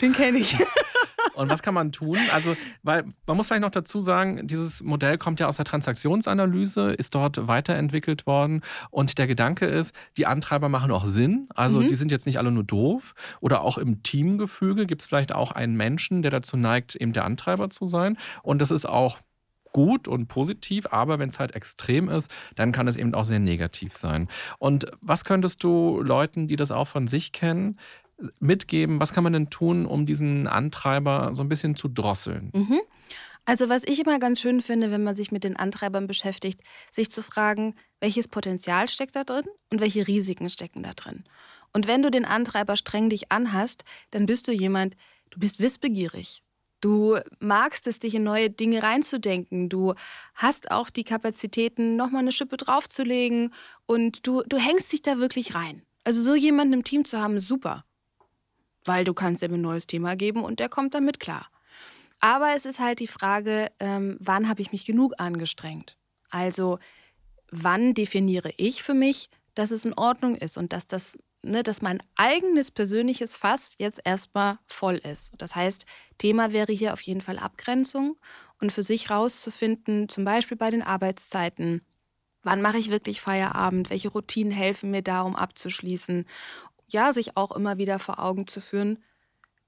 Den kenne ich. Und was kann man tun? Also, weil man muss vielleicht noch dazu sagen, dieses Modell kommt ja aus der Transaktionsanalyse, ist dort weiterentwickelt worden. Und der Gedanke ist, die Antreiber machen auch Sinn. Also, mhm. die sind jetzt nicht alle nur doof. Oder auch im Teamgefüge gibt es vielleicht auch einen Menschen, der dazu neigt, eben der Antreiber zu sein. Und das ist auch gut und positiv, aber wenn es halt extrem ist, dann kann es eben auch sehr negativ sein. Und was könntest du Leuten, die das auch von sich kennen, mitgeben? Was kann man denn tun, um diesen Antreiber so ein bisschen zu drosseln? Mhm. Also was ich immer ganz schön finde, wenn man sich mit den Antreibern beschäftigt, sich zu fragen, welches Potenzial steckt da drin und welche Risiken stecken da drin. Und wenn du den Antreiber streng dich anhast, dann bist du jemand, du bist wissbegierig. Du magst es, dich in neue Dinge reinzudenken. Du hast auch die Kapazitäten, nochmal eine Schippe draufzulegen und du, du hängst dich da wirklich rein. Also so jemanden im Team zu haben, super weil du kannst ihm ein neues Thema geben und der kommt damit klar. Aber es ist halt die Frage, ähm, wann habe ich mich genug angestrengt? Also wann definiere ich für mich, dass es in Ordnung ist und dass das, ne, dass mein eigenes persönliches Fass jetzt erstmal voll ist. Das heißt, Thema wäre hier auf jeden Fall Abgrenzung und für sich rauszufinden, zum Beispiel bei den Arbeitszeiten, wann mache ich wirklich Feierabend, welche Routinen helfen mir da, um abzuschließen ja, sich auch immer wieder vor Augen zu führen,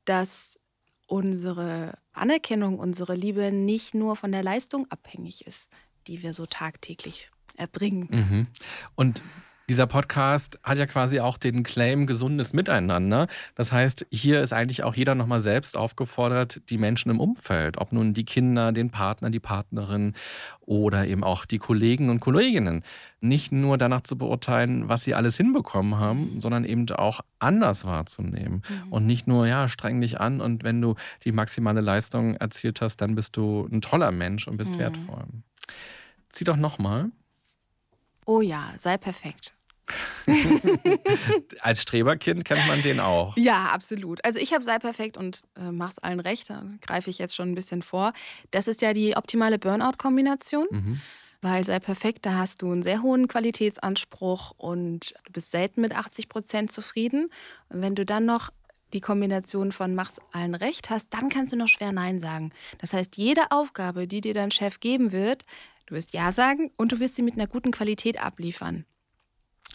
dass unsere Anerkennung, unsere Liebe nicht nur von der Leistung abhängig ist, die wir so tagtäglich erbringen. Mhm. Und Dieser Podcast hat ja quasi auch den Claim gesundes Miteinander. Das heißt, hier ist eigentlich auch jeder nochmal selbst aufgefordert, die Menschen im Umfeld, ob nun die Kinder, den Partner, die Partnerin oder eben auch die Kollegen und Kolleginnen, nicht nur danach zu beurteilen, was sie alles hinbekommen haben, sondern eben auch anders wahrzunehmen. Mhm. Und nicht nur, ja, streng dich an und wenn du die maximale Leistung erzielt hast, dann bist du ein toller Mensch und bist mhm. wertvoll. Zieh doch nochmal. Oh ja, sei perfekt. Als Streberkind kennt man den auch. Ja, absolut. Also ich habe sei perfekt und äh, mach's allen recht, da greife ich jetzt schon ein bisschen vor. Das ist ja die optimale Burnout-Kombination. Mhm. Weil sei perfekt, da hast du einen sehr hohen Qualitätsanspruch und du bist selten mit 80 Prozent zufrieden. Und wenn du dann noch die Kombination von mach's allen recht hast, dann kannst du noch schwer Nein sagen. Das heißt, jede Aufgabe, die dir dein Chef geben wird, Du wirst Ja sagen und du wirst sie mit einer guten Qualität abliefern.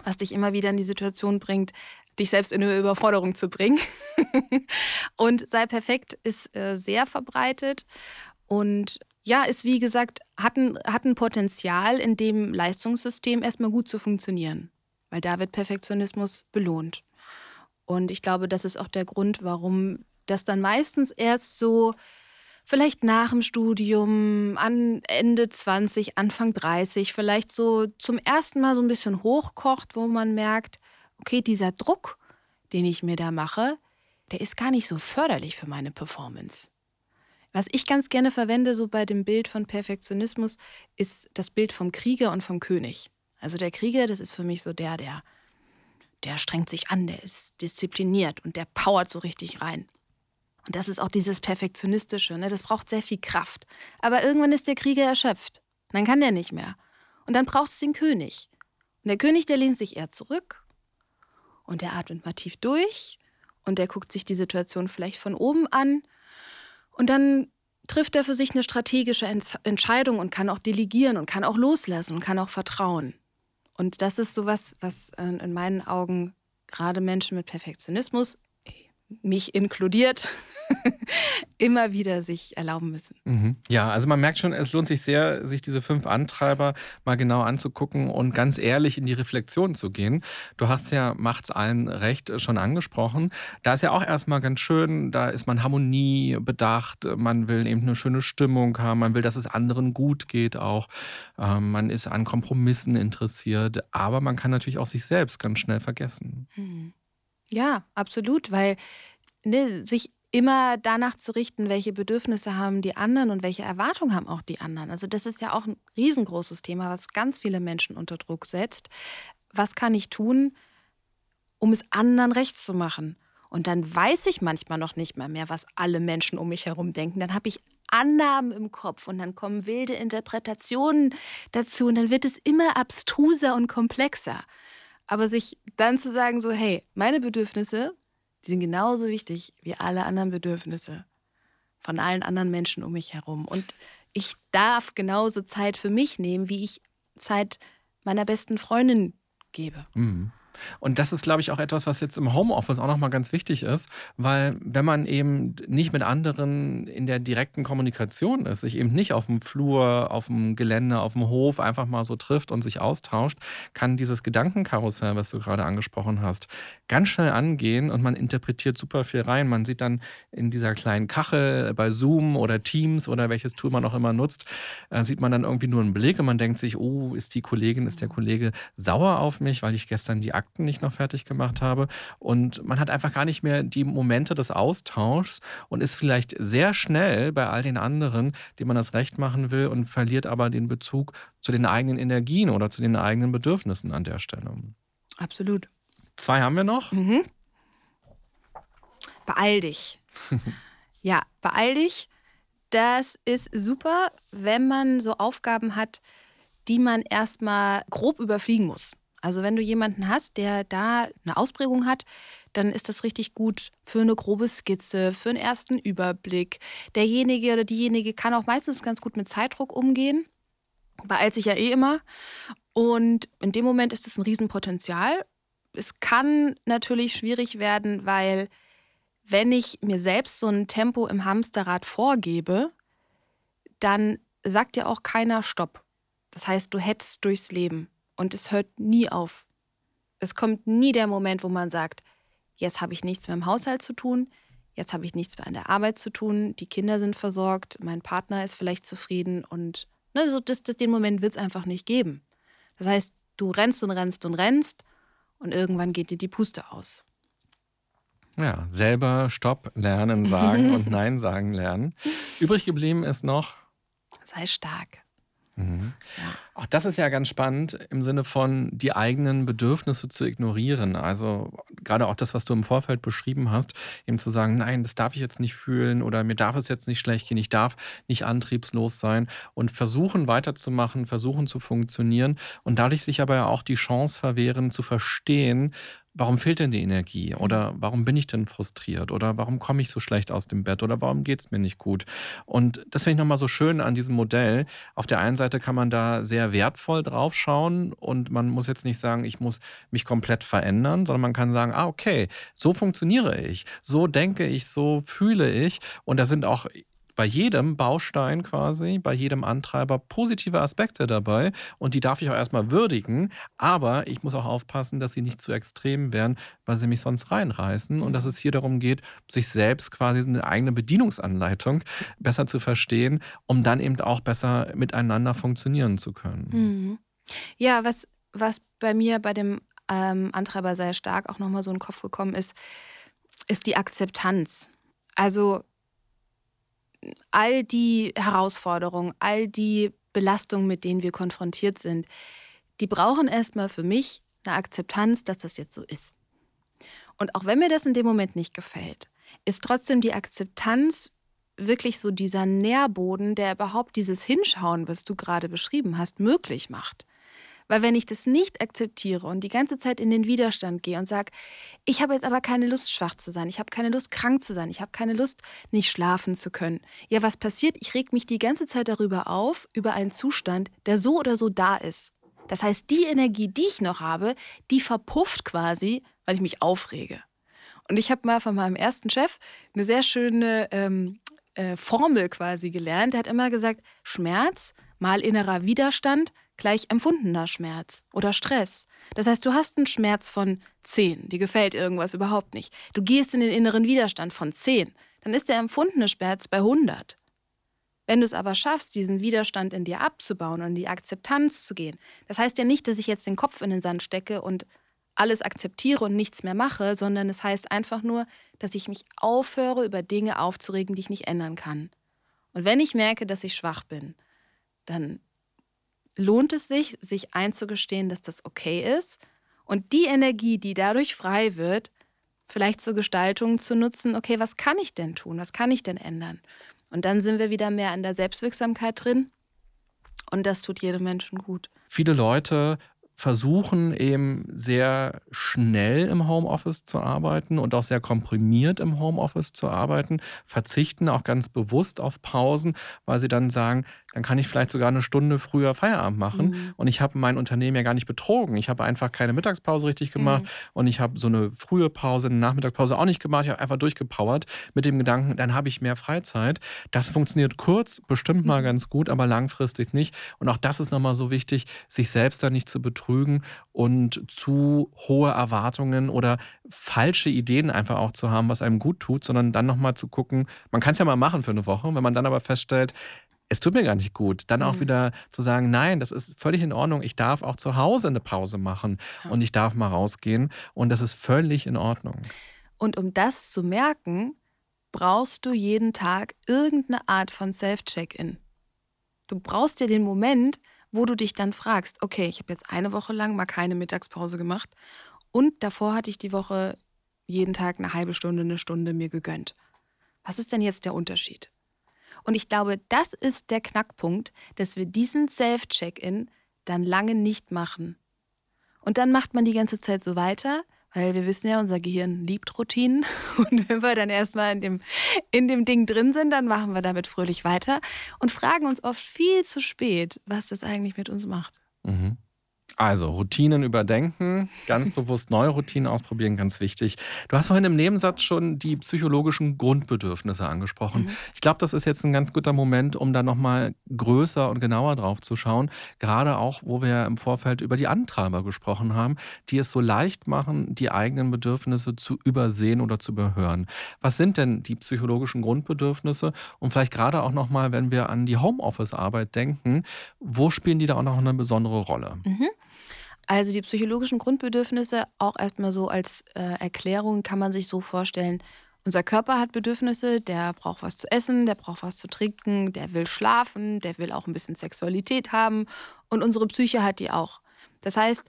Was dich immer wieder in die Situation bringt, dich selbst in eine Überforderung zu bringen. und sei perfekt ist äh, sehr verbreitet und ja, ist wie gesagt, hat ein, hat ein Potenzial, in dem Leistungssystem erstmal gut zu funktionieren. Weil da wird Perfektionismus belohnt. Und ich glaube, das ist auch der Grund, warum das dann meistens erst so vielleicht nach dem Studium, an Ende 20, Anfang 30, vielleicht so zum ersten Mal so ein bisschen hochkocht, wo man merkt, okay, dieser Druck, den ich mir da mache, der ist gar nicht so förderlich für meine Performance. Was ich ganz gerne verwende, so bei dem Bild von Perfektionismus, ist das Bild vom Krieger und vom König. Also der Krieger, das ist für mich so der, der, der strengt sich an, der ist diszipliniert und der powert so richtig rein. Und das ist auch dieses Perfektionistische, ne? das braucht sehr viel Kraft. Aber irgendwann ist der Krieger erschöpft. dann kann der nicht mehr. Und dann braucht es den König. Und der König, der lehnt sich eher zurück und der atmet mal tief durch und der guckt sich die Situation vielleicht von oben an. Und dann trifft er für sich eine strategische Entscheidung und kann auch delegieren und kann auch loslassen und kann auch vertrauen. Und das ist sowas, was in meinen Augen gerade Menschen mit Perfektionismus mich inkludiert, immer wieder sich erlauben müssen. Mhm. Ja, also man merkt schon, es lohnt sich sehr, sich diese fünf Antreiber mal genau anzugucken und ganz ehrlich in die Reflexion zu gehen. Du hast ja Macht's allen recht schon angesprochen. Da ist ja auch erstmal ganz schön, da ist man Harmonie bedacht, man will eben eine schöne Stimmung haben, man will, dass es anderen gut geht auch. Ähm, man ist an Kompromissen interessiert, aber man kann natürlich auch sich selbst ganz schnell vergessen. Mhm. Ja, absolut, weil ne, sich immer danach zu richten, welche Bedürfnisse haben die anderen und welche Erwartungen haben auch die anderen. Also das ist ja auch ein riesengroßes Thema, was ganz viele Menschen unter Druck setzt. Was kann ich tun, um es anderen recht zu machen? Und dann weiß ich manchmal noch nicht mal mehr, was alle Menschen um mich herum denken. Dann habe ich Annahmen im Kopf und dann kommen wilde Interpretationen dazu und dann wird es immer abstruser und komplexer. Aber sich dann zu sagen, so, hey, meine Bedürfnisse, die sind genauso wichtig wie alle anderen Bedürfnisse von allen anderen Menschen um mich herum. Und ich darf genauso Zeit für mich nehmen, wie ich Zeit meiner besten Freundin gebe. Mhm. Und das ist, glaube ich, auch etwas, was jetzt im Homeoffice auch nochmal ganz wichtig ist, weil wenn man eben nicht mit anderen in der direkten Kommunikation ist, sich eben nicht auf dem Flur, auf dem Gelände, auf dem Hof einfach mal so trifft und sich austauscht, kann dieses Gedankenkarussell, was du gerade angesprochen hast, ganz schnell angehen und man interpretiert super viel rein. Man sieht dann in dieser kleinen Kachel bei Zoom oder Teams oder welches Tool man auch immer nutzt, äh, sieht man dann irgendwie nur einen Blick und man denkt sich, oh, ist die Kollegin, ist der Kollege sauer auf mich, weil ich gestern die Akte Akten nicht noch fertig gemacht habe. Und man hat einfach gar nicht mehr die Momente des Austauschs und ist vielleicht sehr schnell bei all den anderen, denen man das recht machen will und verliert aber den Bezug zu den eigenen Energien oder zu den eigenen Bedürfnissen an der Stelle. Absolut. Zwei haben wir noch. Mhm. Beeil dich. ja, beeil dich. Das ist super, wenn man so Aufgaben hat, die man erstmal grob überfliegen muss. Also wenn du jemanden hast, der da eine Ausprägung hat, dann ist das richtig gut für eine grobe Skizze, für einen ersten Überblick. Derjenige oder diejenige kann auch meistens ganz gut mit Zeitdruck umgehen. Beeilt sich ja eh immer. Und in dem Moment ist es ein Riesenpotenzial. Es kann natürlich schwierig werden, weil wenn ich mir selbst so ein Tempo im Hamsterrad vorgebe, dann sagt ja auch keiner Stopp. Das heißt, du hetzt durchs Leben und es hört nie auf. Es kommt nie der Moment, wo man sagt, jetzt habe ich nichts mehr im Haushalt zu tun, jetzt habe ich nichts mehr an der Arbeit zu tun, die Kinder sind versorgt, mein Partner ist vielleicht zufrieden und ne, so das, das, den Moment wird es einfach nicht geben. Das heißt, du rennst und rennst und rennst und irgendwann geht dir die Puste aus. Ja, selber Stopp lernen, sagen und Nein sagen lernen. Übrig geblieben ist noch. Sei stark. Mhm. Auch das ist ja ganz spannend im Sinne von die eigenen Bedürfnisse zu ignorieren. Also gerade auch das, was du im Vorfeld beschrieben hast, eben zu sagen, nein, das darf ich jetzt nicht fühlen oder mir darf es jetzt nicht schlecht gehen, ich darf nicht antriebslos sein und versuchen weiterzumachen, versuchen zu funktionieren und dadurch sich aber ja auch die Chance verwehren zu verstehen, warum fehlt denn die Energie? Oder warum bin ich denn frustriert? Oder warum komme ich so schlecht aus dem Bett? Oder warum geht es mir nicht gut? Und das finde ich nochmal so schön an diesem Modell. Auf der einen Seite kann man da sehr wertvoll drauf schauen und man muss jetzt nicht sagen, ich muss mich komplett verändern, sondern man kann sagen, ah, okay, so funktioniere ich, so denke ich, so fühle ich. Und da sind auch bei jedem Baustein quasi, bei jedem Antreiber positive Aspekte dabei und die darf ich auch erstmal würdigen, aber ich muss auch aufpassen, dass sie nicht zu extrem werden, weil sie mich sonst reinreißen und dass es hier darum geht, sich selbst quasi eine eigene Bedienungsanleitung besser zu verstehen, um dann eben auch besser miteinander funktionieren zu können. Mhm. Ja, was, was bei mir bei dem ähm, Antreiber sehr stark auch nochmal so in den Kopf gekommen ist, ist die Akzeptanz. Also all die Herausforderungen, all die Belastungen, mit denen wir konfrontiert sind, die brauchen erstmal für mich eine Akzeptanz, dass das jetzt so ist. Und auch wenn mir das in dem Moment nicht gefällt, ist trotzdem die Akzeptanz wirklich so dieser Nährboden, der überhaupt dieses Hinschauen, was du gerade beschrieben hast, möglich macht. Weil wenn ich das nicht akzeptiere und die ganze Zeit in den Widerstand gehe und sage, ich habe jetzt aber keine Lust, schwach zu sein, ich habe keine Lust, krank zu sein, ich habe keine Lust, nicht schlafen zu können. Ja, was passiert? Ich reg mich die ganze Zeit darüber auf, über einen Zustand, der so oder so da ist. Das heißt, die Energie, die ich noch habe, die verpufft quasi, weil ich mich aufrege. Und ich habe mal von meinem ersten Chef eine sehr schöne ähm, äh, Formel quasi gelernt. Der hat immer gesagt, Schmerz mal innerer Widerstand gleich empfundener Schmerz oder Stress. Das heißt, du hast einen Schmerz von 10, dir gefällt irgendwas überhaupt nicht. Du gehst in den inneren Widerstand von 10, dann ist der empfundene Schmerz bei 100. Wenn du es aber schaffst, diesen Widerstand in dir abzubauen und in die Akzeptanz zu gehen, das heißt ja nicht, dass ich jetzt den Kopf in den Sand stecke und alles akzeptiere und nichts mehr mache, sondern es heißt einfach nur, dass ich mich aufhöre, über Dinge aufzuregen, die ich nicht ändern kann. Und wenn ich merke, dass ich schwach bin, dann lohnt es sich, sich einzugestehen, dass das okay ist und die Energie, die dadurch frei wird, vielleicht zur Gestaltung zu nutzen, okay, was kann ich denn tun, was kann ich denn ändern? Und dann sind wir wieder mehr in der Selbstwirksamkeit drin und das tut jedem Menschen gut. Viele Leute versuchen eben sehr schnell im Homeoffice zu arbeiten und auch sehr komprimiert im Homeoffice zu arbeiten, verzichten auch ganz bewusst auf Pausen, weil sie dann sagen, dann kann ich vielleicht sogar eine Stunde früher Feierabend machen mhm. und ich habe mein Unternehmen ja gar nicht betrogen. Ich habe einfach keine Mittagspause richtig gemacht mhm. und ich habe so eine frühe Pause, eine Nachmittagspause auch nicht gemacht. Ich habe einfach durchgepowert mit dem Gedanken, dann habe ich mehr Freizeit. Das funktioniert kurz, bestimmt mal mhm. ganz gut, aber langfristig nicht. Und auch das ist nochmal so wichtig, sich selbst da nicht zu betrügen und zu hohe Erwartungen oder falsche Ideen einfach auch zu haben, was einem gut tut, sondern dann nochmal zu gucken, man kann es ja mal machen für eine Woche, wenn man dann aber feststellt, es tut mir gar nicht gut. Dann auch mhm. wieder zu sagen, nein, das ist völlig in Ordnung. Ich darf auch zu Hause eine Pause machen ja. und ich darf mal rausgehen und das ist völlig in Ordnung. Und um das zu merken, brauchst du jeden Tag irgendeine Art von Self-Check-In. Du brauchst dir den Moment, wo du dich dann fragst, okay, ich habe jetzt eine Woche lang mal keine Mittagspause gemacht und davor hatte ich die Woche jeden Tag eine halbe Stunde, eine Stunde mir gegönnt. Was ist denn jetzt der Unterschied? Und ich glaube, das ist der Knackpunkt, dass wir diesen Self-Check-In dann lange nicht machen. Und dann macht man die ganze Zeit so weiter, weil wir wissen ja, unser Gehirn liebt Routinen. Und wenn wir dann erstmal in dem, in dem Ding drin sind, dann machen wir damit fröhlich weiter und fragen uns oft viel zu spät, was das eigentlich mit uns macht. Mhm. Also Routinen überdenken, ganz bewusst neue Routinen ausprobieren, ganz wichtig. Du hast vorhin im Nebensatz schon die psychologischen Grundbedürfnisse angesprochen. Mhm. Ich glaube, das ist jetzt ein ganz guter Moment, um da nochmal größer und genauer drauf zu schauen. Gerade auch, wo wir im Vorfeld über die Antreiber gesprochen haben, die es so leicht machen, die eigenen Bedürfnisse zu übersehen oder zu überhören. Was sind denn die psychologischen Grundbedürfnisse? Und vielleicht gerade auch nochmal, wenn wir an die Homeoffice-Arbeit denken, wo spielen die da auch noch eine besondere Rolle? Mhm. Also die psychologischen Grundbedürfnisse, auch erstmal so als äh, Erklärung, kann man sich so vorstellen, unser Körper hat Bedürfnisse, der braucht was zu essen, der braucht was zu trinken, der will schlafen, der will auch ein bisschen Sexualität haben und unsere Psyche hat die auch. Das heißt,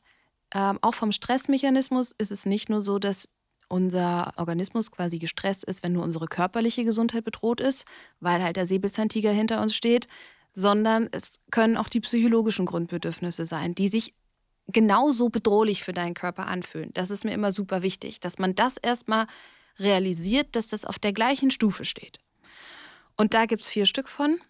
ähm, auch vom Stressmechanismus ist es nicht nur so, dass unser Organismus quasi gestresst ist, wenn nur unsere körperliche Gesundheit bedroht ist, weil halt der Säbelzahntiger hinter uns steht, sondern es können auch die psychologischen Grundbedürfnisse sein, die sich genauso bedrohlich für deinen Körper anfühlen. Das ist mir immer super wichtig, dass man das erstmal realisiert, dass das auf der gleichen Stufe steht. Und da gibt es vier Stück von.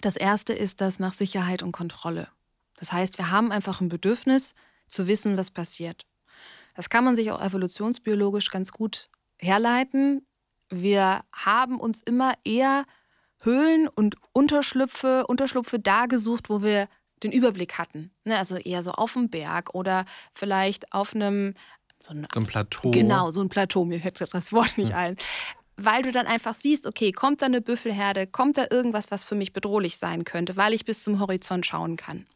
Das erste ist das nach Sicherheit und Kontrolle. Das heißt, wir haben einfach ein Bedürfnis zu wissen, was passiert. Das kann man sich auch evolutionsbiologisch ganz gut herleiten. Wir haben uns immer eher Höhlen und Unterschlüpfe, Unterschlupfe da gesucht, wo wir den Überblick hatten. Ne, also eher so auf dem Berg oder vielleicht auf einem so ein, so ein Plateau. Genau, so ein Plateau, mir fällt das Wort nicht ja. ein. Weil du dann einfach siehst, okay, kommt da eine Büffelherde, kommt da irgendwas, was für mich bedrohlich sein könnte, weil ich bis zum Horizont schauen kann.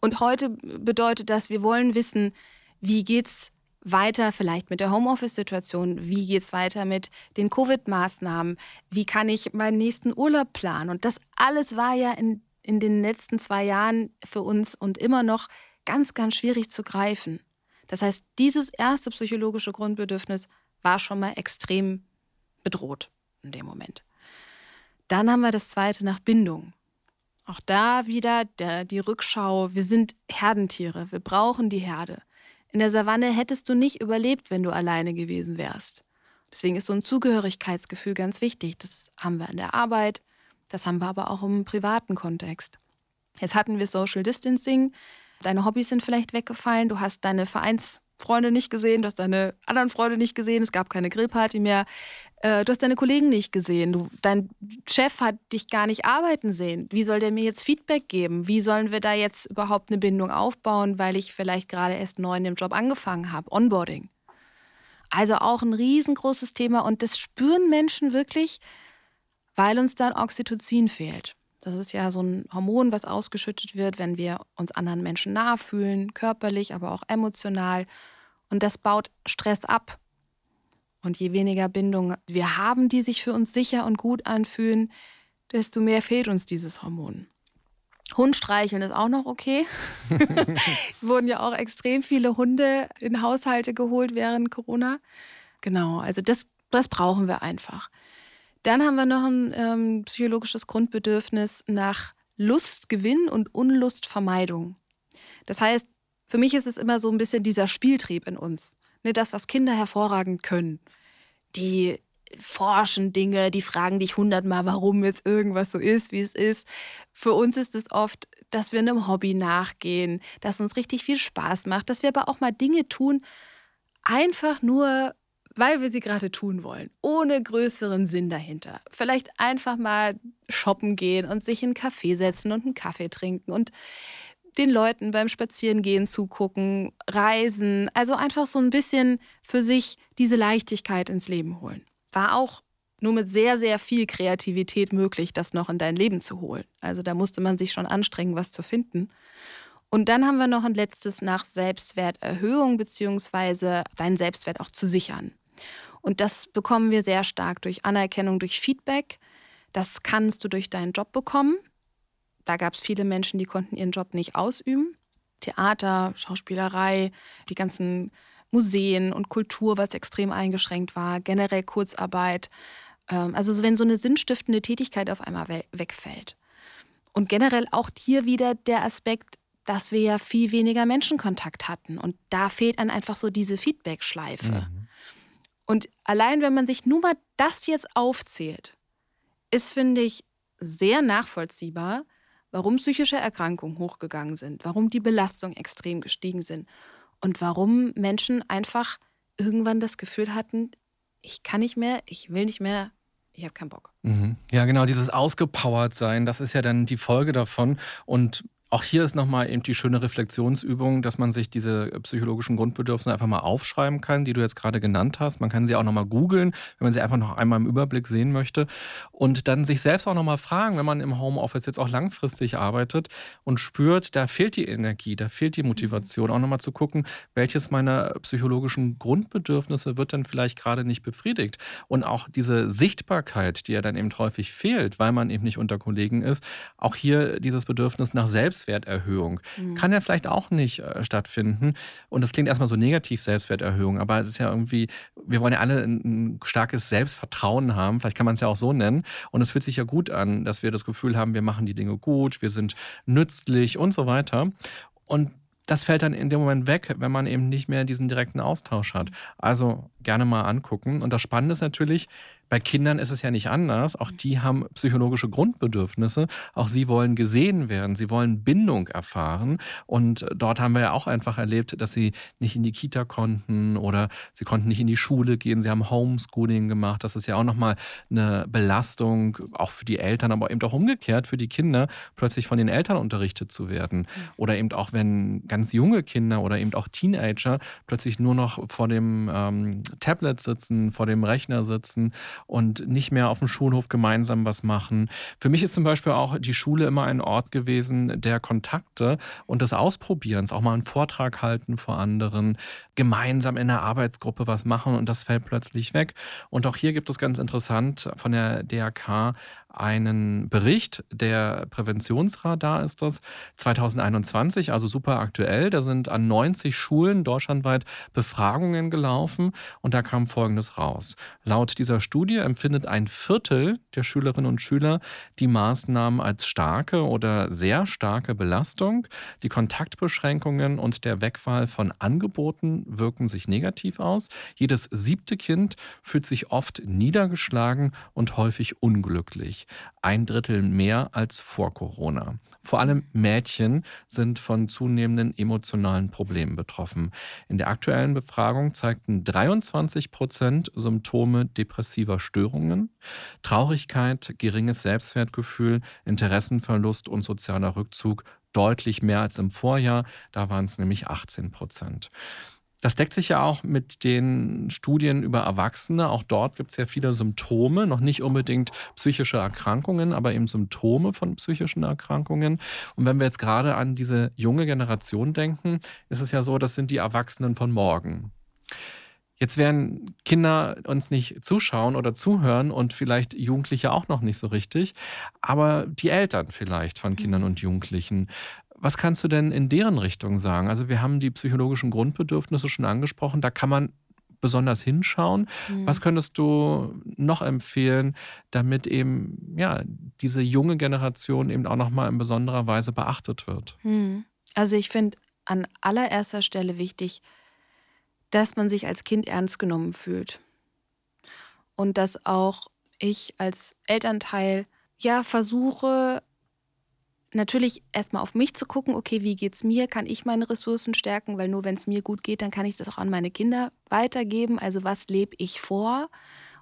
Und heute bedeutet das, wir wollen wissen, wie geht's weiter vielleicht mit der Homeoffice-Situation? Wie geht es weiter mit den Covid-Maßnahmen? Wie kann ich meinen nächsten Urlaub planen? Und das alles war ja in, in den letzten zwei Jahren für uns und immer noch ganz, ganz schwierig zu greifen. Das heißt, dieses erste psychologische Grundbedürfnis war schon mal extrem bedroht in dem Moment. Dann haben wir das zweite nach Bindung. Auch da wieder der, die Rückschau. Wir sind Herdentiere. Wir brauchen die Herde. In der Savanne hättest du nicht überlebt, wenn du alleine gewesen wärst. Deswegen ist so ein Zugehörigkeitsgefühl ganz wichtig. Das haben wir in der Arbeit, das haben wir aber auch im privaten Kontext. Jetzt hatten wir Social Distancing. Deine Hobbys sind vielleicht weggefallen. Du hast deine Vereinsfreunde nicht gesehen, du hast deine anderen Freunde nicht gesehen. Es gab keine Grillparty mehr. Äh, du hast deine Kollegen nicht gesehen. Du, dein Chef hat dich gar nicht arbeiten sehen. Wie soll der mir jetzt Feedback geben? Wie sollen wir da jetzt überhaupt eine Bindung aufbauen, weil ich vielleicht gerade erst neu in dem Job angefangen habe? Onboarding. Also auch ein riesengroßes Thema und das spüren Menschen wirklich, weil uns dann Oxytocin fehlt. Das ist ja so ein Hormon, was ausgeschüttet wird, wenn wir uns anderen Menschen nahe fühlen, körperlich, aber auch emotional. Und das baut Stress ab. Und je weniger Bindung wir haben, die sich für uns sicher und gut anfühlen, desto mehr fehlt uns dieses Hormon. Hund streicheln ist auch noch okay. Wurden ja auch extrem viele Hunde in Haushalte geholt während Corona. Genau, also das, das brauchen wir einfach. Dann haben wir noch ein ähm, psychologisches Grundbedürfnis nach Lustgewinn und Unlustvermeidung. Das heißt, für mich ist es immer so ein bisschen dieser Spieltrieb in uns. Ne, das, was Kinder hervorragend können. Die forschen Dinge, die fragen dich hundertmal, warum jetzt irgendwas so ist, wie es ist. Für uns ist es oft, dass wir einem Hobby nachgehen, dass uns richtig viel Spaß macht, dass wir aber auch mal Dinge tun, einfach nur, weil wir sie gerade tun wollen, ohne größeren Sinn dahinter. Vielleicht einfach mal shoppen gehen und sich in einen Café setzen und einen Kaffee trinken und den Leuten beim Spazierengehen zugucken, reisen, also einfach so ein bisschen für sich diese Leichtigkeit ins Leben holen. War auch nur mit sehr, sehr viel Kreativität möglich, das noch in dein Leben zu holen. Also da musste man sich schon anstrengen, was zu finden. Und dann haben wir noch ein letztes nach Selbstwerterhöhung beziehungsweise deinen Selbstwert auch zu sichern. Und das bekommen wir sehr stark durch Anerkennung, durch Feedback. Das kannst du durch deinen Job bekommen. Da gab es viele Menschen, die konnten ihren Job nicht ausüben. Theater, Schauspielerei, die ganzen Museen und Kultur, was extrem eingeschränkt war, generell Kurzarbeit. Ähm, also wenn so eine sinnstiftende Tätigkeit auf einmal wegfällt. Und generell auch hier wieder der Aspekt, dass wir ja viel weniger Menschenkontakt hatten. Und da fehlt dann einfach so diese Feedback-Schleife. Mhm. Und allein, wenn man sich nur mal das jetzt aufzählt, ist, finde ich, sehr nachvollziehbar, warum psychische Erkrankungen hochgegangen sind, warum die Belastung extrem gestiegen sind und warum Menschen einfach irgendwann das Gefühl hatten, ich kann nicht mehr, ich will nicht mehr, ich habe keinen Bock. Mhm. Ja, genau, dieses ausgepowert sein, das ist ja dann die Folge davon. Und auch hier ist nochmal eben die schöne Reflexionsübung, dass man sich diese psychologischen Grundbedürfnisse einfach mal aufschreiben kann, die du jetzt gerade genannt hast. Man kann sie auch nochmal googeln, wenn man sie einfach noch einmal im Überblick sehen möchte. Und dann sich selbst auch nochmal fragen, wenn man im Homeoffice jetzt auch langfristig arbeitet und spürt, da fehlt die Energie, da fehlt die Motivation, auch nochmal zu gucken, welches meiner psychologischen Grundbedürfnisse wird dann vielleicht gerade nicht befriedigt. Und auch diese Sichtbarkeit, die ja dann eben häufig fehlt, weil man eben nicht unter Kollegen ist, auch hier dieses Bedürfnis nach Selbst Selbstwerterhöhung. Mhm. Kann ja vielleicht auch nicht äh, stattfinden. Und das klingt erstmal so negativ, Selbstwerterhöhung, aber es ist ja irgendwie, wir wollen ja alle ein, ein starkes Selbstvertrauen haben, vielleicht kann man es ja auch so nennen. Und es fühlt sich ja gut an, dass wir das Gefühl haben, wir machen die Dinge gut, wir sind nützlich und so weiter. Und das fällt dann in dem Moment weg, wenn man eben nicht mehr diesen direkten Austausch hat. Also gerne mal angucken. Und das Spannende ist natürlich, bei Kindern ist es ja nicht anders. Auch die haben psychologische Grundbedürfnisse. Auch sie wollen gesehen werden. Sie wollen Bindung erfahren. Und dort haben wir ja auch einfach erlebt, dass sie nicht in die Kita konnten oder sie konnten nicht in die Schule gehen. Sie haben Homeschooling gemacht. Das ist ja auch nochmal eine Belastung, auch für die Eltern, aber eben auch umgekehrt für die Kinder, plötzlich von den Eltern unterrichtet zu werden. Oder eben auch, wenn ganz junge Kinder oder eben auch Teenager plötzlich nur noch vor dem ähm, Tablet sitzen, vor dem Rechner sitzen und nicht mehr auf dem Schulhof gemeinsam was machen. Für mich ist zum Beispiel auch die Schule immer ein Ort gewesen der Kontakte und des Ausprobierens, auch mal einen Vortrag halten vor anderen, gemeinsam in der Arbeitsgruppe was machen und das fällt plötzlich weg. Und auch hier gibt es ganz interessant von der DRK einen Bericht, der Präventionsradar ist das, 2021, also super aktuell. Da sind an 90 Schulen deutschlandweit Befragungen gelaufen und da kam Folgendes raus. Laut dieser Studie empfindet ein Viertel der Schülerinnen und Schüler die Maßnahmen als starke oder sehr starke Belastung. Die Kontaktbeschränkungen und der Wegfall von Angeboten wirken sich negativ aus. Jedes siebte Kind fühlt sich oft niedergeschlagen und häufig unglücklich ein Drittel mehr als vor Corona. Vor allem Mädchen sind von zunehmenden emotionalen Problemen betroffen. In der aktuellen Befragung zeigten 23 Prozent Symptome depressiver Störungen, Traurigkeit, geringes Selbstwertgefühl, Interessenverlust und sozialer Rückzug deutlich mehr als im Vorjahr. Da waren es nämlich 18 Prozent. Das deckt sich ja auch mit den Studien über Erwachsene. Auch dort gibt es ja viele Symptome, noch nicht unbedingt psychische Erkrankungen, aber eben Symptome von psychischen Erkrankungen. Und wenn wir jetzt gerade an diese junge Generation denken, ist es ja so, das sind die Erwachsenen von morgen. Jetzt werden Kinder uns nicht zuschauen oder zuhören und vielleicht Jugendliche auch noch nicht so richtig, aber die Eltern vielleicht von Kindern mhm. und Jugendlichen. Was kannst du denn in deren Richtung sagen? Also wir haben die psychologischen Grundbedürfnisse schon angesprochen, da kann man besonders hinschauen. Mhm. Was könntest du noch empfehlen, damit eben ja diese junge Generation eben auch noch mal in besonderer Weise beachtet wird? Mhm. Also ich finde an allererster Stelle wichtig, dass man sich als Kind ernst genommen fühlt und dass auch ich als Elternteil ja versuche natürlich erstmal auf mich zu gucken, okay, wie geht es mir? Kann ich meine Ressourcen stärken? Weil nur wenn es mir gut geht, dann kann ich das auch an meine Kinder weitergeben. Also was lebe ich vor?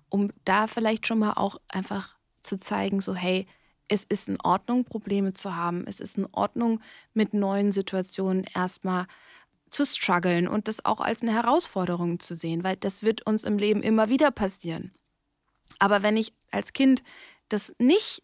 Um da vielleicht schon mal auch einfach zu zeigen, so hey, es ist in Ordnung, Probleme zu haben. Es ist in Ordnung, mit neuen Situationen erstmal zu strugglen und das auch als eine Herausforderung zu sehen, weil das wird uns im Leben immer wieder passieren. Aber wenn ich als Kind das nicht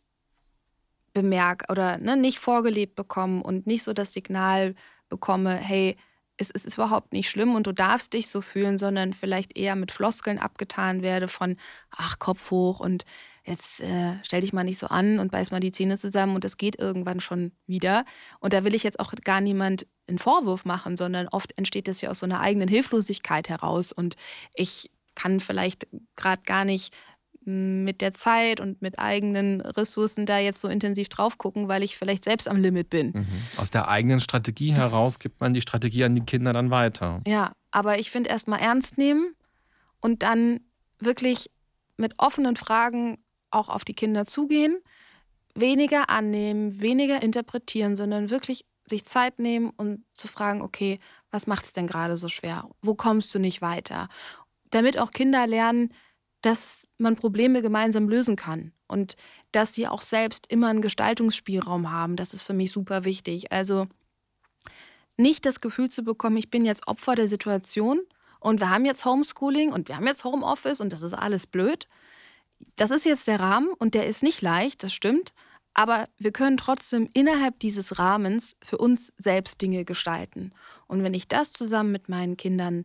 bemerke oder ne, nicht vorgelebt bekomme und nicht so das Signal bekomme, hey, es ist überhaupt nicht schlimm und du darfst dich so fühlen, sondern vielleicht eher mit Floskeln abgetan werde von, ach, Kopf hoch und jetzt äh, stell dich mal nicht so an und beiß mal die Zähne zusammen und es geht irgendwann schon wieder. Und da will ich jetzt auch gar niemand einen Vorwurf machen, sondern oft entsteht das ja aus so einer eigenen Hilflosigkeit heraus und ich kann vielleicht gerade gar nicht mit der Zeit und mit eigenen Ressourcen da jetzt so intensiv drauf gucken, weil ich vielleicht selbst am Limit bin. Mhm. Aus der eigenen Strategie heraus gibt man die Strategie an die Kinder dann weiter. Ja, aber ich finde erstmal ernst nehmen und dann wirklich mit offenen Fragen auch auf die Kinder zugehen, weniger annehmen, weniger interpretieren, sondern wirklich sich Zeit nehmen und zu fragen, okay, was macht es denn gerade so schwer? Wo kommst du nicht weiter? Damit auch Kinder lernen, dass man Probleme gemeinsam lösen kann und dass sie auch selbst immer einen Gestaltungsspielraum haben. Das ist für mich super wichtig. Also nicht das Gefühl zu bekommen, ich bin jetzt Opfer der Situation und wir haben jetzt Homeschooling und wir haben jetzt Homeoffice und das ist alles blöd. Das ist jetzt der Rahmen und der ist nicht leicht, das stimmt. Aber wir können trotzdem innerhalb dieses Rahmens für uns selbst Dinge gestalten. Und wenn ich das zusammen mit meinen Kindern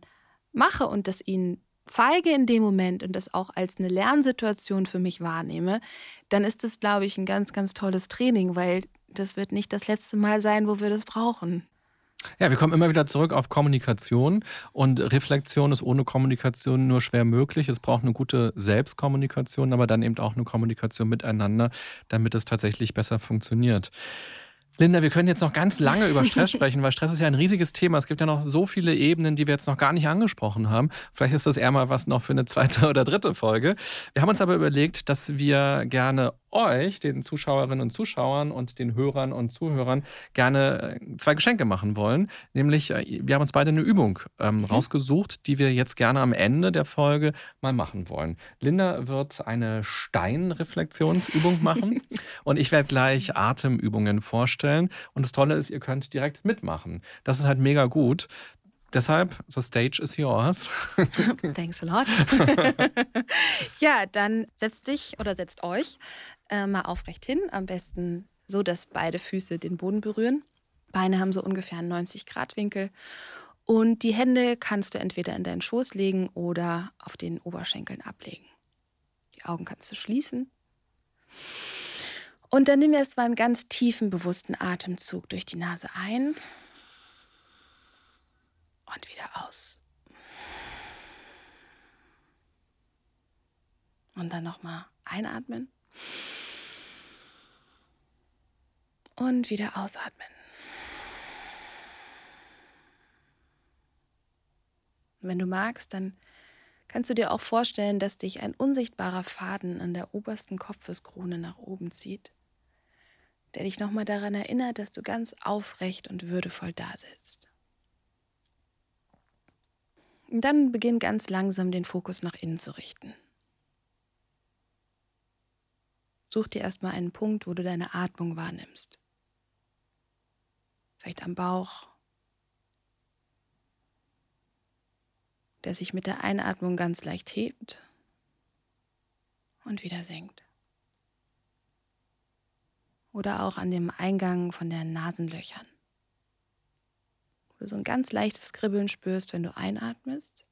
mache und das ihnen zeige in dem Moment und das auch als eine Lernsituation für mich wahrnehme, dann ist das, glaube ich, ein ganz, ganz tolles Training, weil das wird nicht das letzte Mal sein, wo wir das brauchen. Ja, wir kommen immer wieder zurück auf Kommunikation und Reflexion ist ohne Kommunikation nur schwer möglich. Es braucht eine gute Selbstkommunikation, aber dann eben auch eine Kommunikation miteinander, damit es tatsächlich besser funktioniert. Linda, wir können jetzt noch ganz lange über Stress sprechen, weil Stress ist ja ein riesiges Thema. Es gibt ja noch so viele Ebenen, die wir jetzt noch gar nicht angesprochen haben. Vielleicht ist das eher mal was noch für eine zweite oder dritte Folge. Wir haben uns aber überlegt, dass wir gerne euch, den Zuschauerinnen und Zuschauern und den Hörern und Zuhörern gerne äh, zwei Geschenke machen wollen. Nämlich, äh, wir haben uns beide eine Übung ähm, mhm. rausgesucht, die wir jetzt gerne am Ende der Folge mal machen wollen. Linda wird eine Steinreflexionsübung machen und ich werde gleich Atemübungen vorstellen. Und das Tolle ist, ihr könnt direkt mitmachen. Das ist halt mega gut. Deshalb, the stage is yours. Thanks a lot. ja, dann setzt dich oder setzt euch äh, mal aufrecht hin. Am besten so, dass beide Füße den Boden berühren. Beine haben so ungefähr einen 90-Grad-Winkel. Und die Hände kannst du entweder in deinen Schoß legen oder auf den Oberschenkeln ablegen. Die Augen kannst du schließen. Und dann nimm erst mal einen ganz tiefen, bewussten Atemzug durch die Nase ein und wieder aus. Und dann nochmal einatmen. Und wieder ausatmen. wenn du magst, dann kannst du dir auch vorstellen, dass dich ein unsichtbarer Faden an der obersten Kopfeskrone nach oben zieht, der dich nochmal daran erinnert, dass du ganz aufrecht und würdevoll da sitzt. Und dann beginn ganz langsam den Fokus nach innen zu richten. Such dir erstmal einen Punkt, wo du deine Atmung wahrnimmst. Vielleicht am Bauch, der sich mit der Einatmung ganz leicht hebt und wieder senkt. Oder auch an dem Eingang von den Nasenlöchern wo du so ein ganz leichtes Kribbeln spürst, wenn du einatmest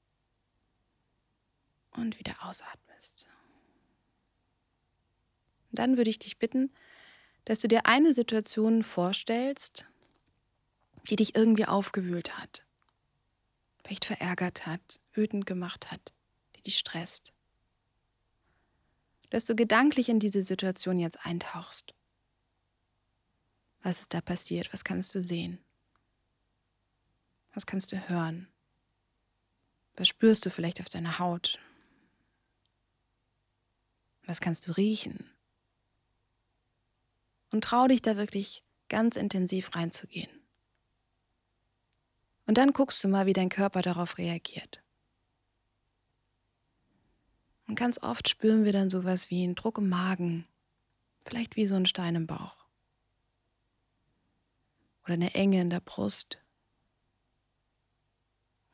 und wieder ausatmest. Und dann würde ich dich bitten, dass du dir eine Situation vorstellst, die dich irgendwie aufgewühlt hat, vielleicht verärgert hat, wütend gemacht hat, die dich stresst. Dass du gedanklich in diese Situation jetzt eintauchst. Was ist da passiert? Was kannst du sehen? Was kannst du hören? Was spürst du vielleicht auf deiner Haut? Was kannst du riechen? Und trau dich da wirklich ganz intensiv reinzugehen. Und dann guckst du mal, wie dein Körper darauf reagiert. Und ganz oft spüren wir dann sowas wie einen Druck im Magen, vielleicht wie so ein Stein im Bauch. Oder eine Enge in der Brust.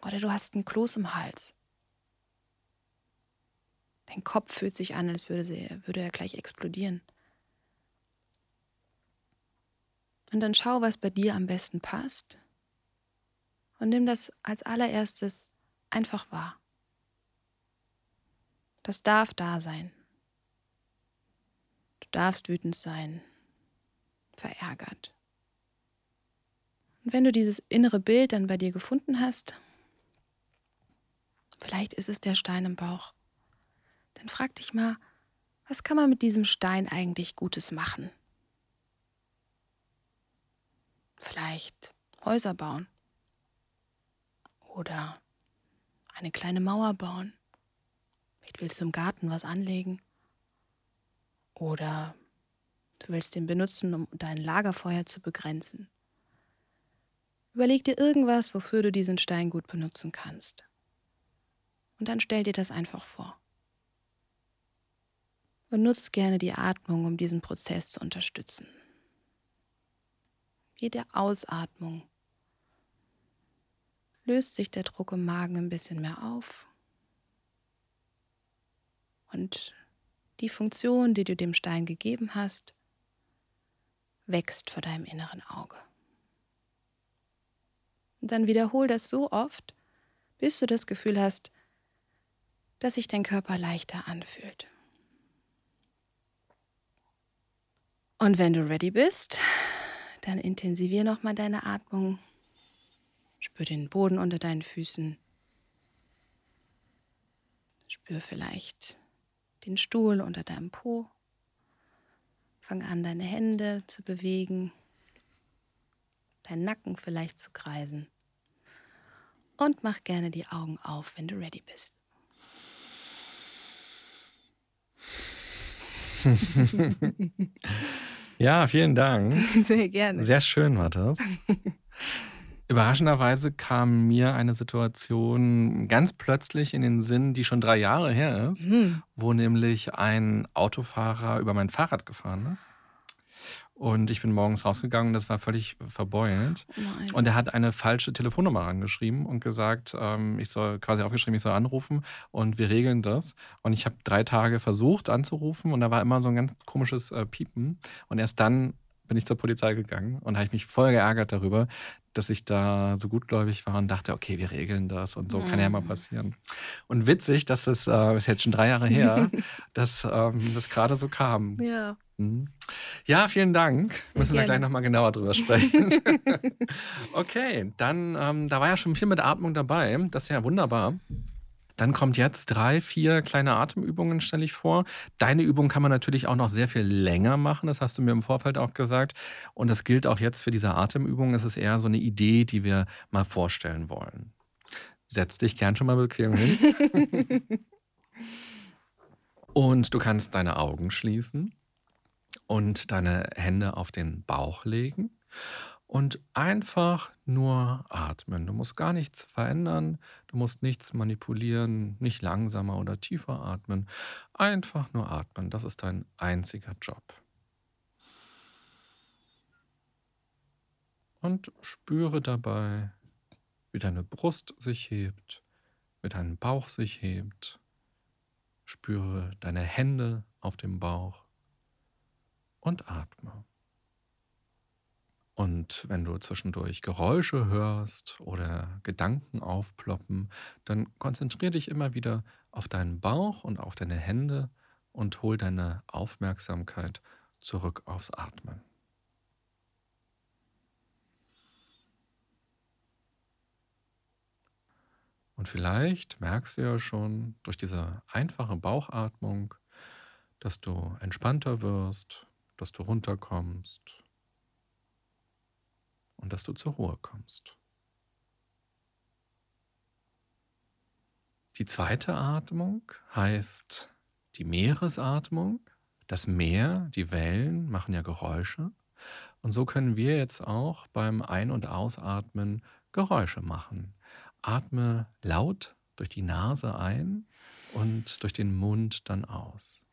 Oder du hast einen Kloß im Hals. Dein Kopf fühlt sich an, als würde, sie, würde er gleich explodieren. Und dann schau, was bei dir am besten passt. Und nimm das als allererstes einfach wahr. Das darf da sein. Du darfst wütend sein, verärgert. Und wenn du dieses innere Bild dann bei dir gefunden hast, Vielleicht ist es der Stein im Bauch. Dann frag dich mal, was kann man mit diesem Stein eigentlich Gutes machen? Vielleicht Häuser bauen oder eine kleine Mauer bauen. Vielleicht willst du im Garten was anlegen oder Du willst den benutzen, um dein Lagerfeuer zu begrenzen. Überleg dir irgendwas, wofür du diesen Stein gut benutzen kannst. Und dann stell dir das einfach vor. Nutz gerne die Atmung, um diesen Prozess zu unterstützen. Jede Ausatmung löst sich der Druck im Magen ein bisschen mehr auf. Und die Funktion, die du dem Stein gegeben hast, wächst vor deinem inneren Auge. Und dann wiederhol das so oft, bis du das Gefühl hast, dass sich dein Körper leichter anfühlt. Und wenn du ready bist, dann intensivier nochmal deine Atmung. Spür den Boden unter deinen Füßen. Spür vielleicht den Stuhl unter deinem Po. Fang an, deine Hände zu bewegen, deinen Nacken vielleicht zu kreisen. Und mach gerne die Augen auf, wenn du ready bist. ja, vielen Dank. Sehr gerne. Sehr schön war das. Überraschenderweise kam mir eine Situation ganz plötzlich in den Sinn, die schon drei Jahre her ist, mhm. wo nämlich ein Autofahrer über mein Fahrrad gefahren ist. Und ich bin morgens rausgegangen, das war völlig verbeult. Nein. Und er hat eine falsche Telefonnummer angeschrieben und gesagt, ähm, ich soll quasi aufgeschrieben, ich soll anrufen und wir regeln das. Und ich habe drei Tage versucht anzurufen und da war immer so ein ganz komisches äh, Piepen. Und erst dann bin ich zur Polizei gegangen und habe mich voll geärgert darüber, dass ich da so gutgläubig war und dachte, okay, wir regeln das und so mhm. kann ja mal mhm. passieren. Und witzig, dass das äh, ist jetzt schon drei Jahre her, dass ähm, das gerade so kam. Ja. Mhm. Ja, vielen Dank. Müssen Gerne. wir gleich nochmal genauer drüber sprechen. okay, dann, ähm, da war ja schon viel mit Atmung dabei. Das ist ja wunderbar. Dann kommt jetzt drei, vier kleine Atemübungen, stelle ich vor. Deine Übung kann man natürlich auch noch sehr viel länger machen, das hast du mir im Vorfeld auch gesagt. Und das gilt auch jetzt für diese Atemübung. Es ist eher so eine Idee, die wir mal vorstellen wollen. Setz dich gern schon mal bequem hin. Und du kannst deine Augen schließen und deine Hände auf den Bauch legen und einfach nur atmen. Du musst gar nichts verändern, du musst nichts manipulieren, nicht langsamer oder tiefer atmen. Einfach nur atmen, das ist dein einziger Job. Und spüre dabei, wie deine Brust sich hebt, wie dein Bauch sich hebt. Spüre deine Hände auf dem Bauch und atme. Und wenn du zwischendurch Geräusche hörst oder Gedanken aufploppen, dann konzentriere dich immer wieder auf deinen Bauch und auf deine Hände und hol deine Aufmerksamkeit zurück aufs Atmen. Und vielleicht merkst du ja schon durch diese einfache Bauchatmung, dass du entspannter wirst, dass du runterkommst, und dass du zur Ruhe kommst. Die zweite Atmung heißt die Meeresatmung. Das Meer, die Wellen machen ja Geräusche. Und so können wir jetzt auch beim Ein- und Ausatmen Geräusche machen. Atme laut durch die Nase ein und durch den Mund dann aus.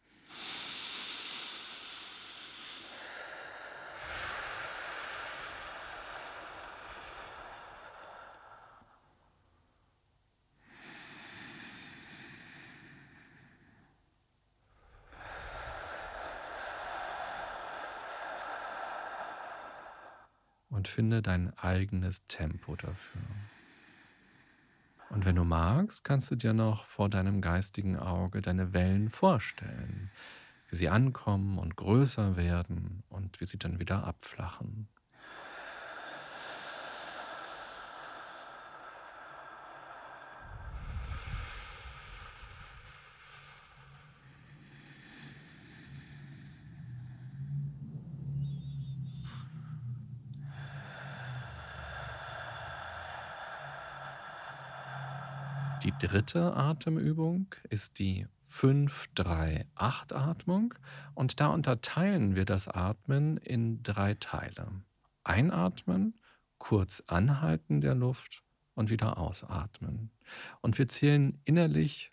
Und finde dein eigenes Tempo dafür. Und wenn du magst, kannst du dir noch vor deinem geistigen Auge deine Wellen vorstellen, wie sie ankommen und größer werden und wie sie dann wieder abflachen. Die dritte Atemübung ist die 5-3-8-Atmung und da unterteilen wir das Atmen in drei Teile. Einatmen, kurz anhalten der Luft und wieder ausatmen. Und wir zählen innerlich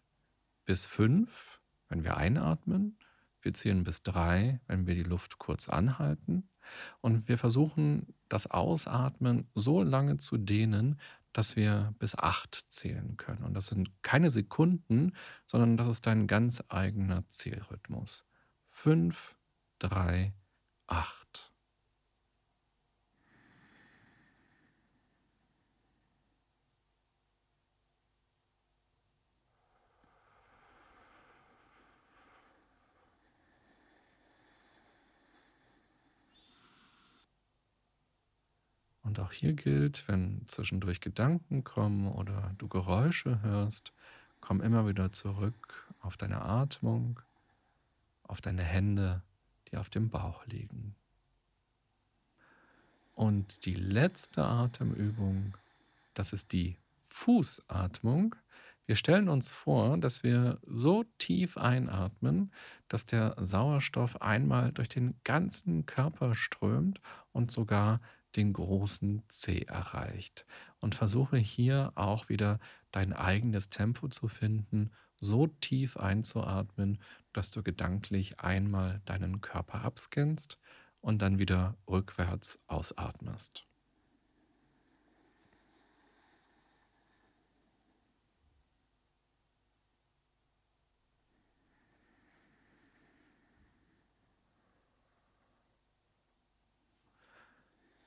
bis 5, wenn wir einatmen. Wir zählen bis 3, wenn wir die Luft kurz anhalten. Und wir versuchen, das Ausatmen so lange zu dehnen, dass wir bis acht zählen können. Und das sind keine Sekunden, sondern das ist dein ganz eigener Zählrhythmus. Fünf, drei, acht. Und auch hier gilt, wenn zwischendurch Gedanken kommen oder du Geräusche hörst, komm immer wieder zurück auf deine Atmung, auf deine Hände, die auf dem Bauch liegen. Und die letzte Atemübung, das ist die Fußatmung. Wir stellen uns vor, dass wir so tief einatmen, dass der Sauerstoff einmal durch den ganzen Körper strömt und sogar den großen C erreicht. Und versuche hier auch wieder dein eigenes Tempo zu finden, so tief einzuatmen, dass du gedanklich einmal deinen Körper abscannst und dann wieder rückwärts ausatmest.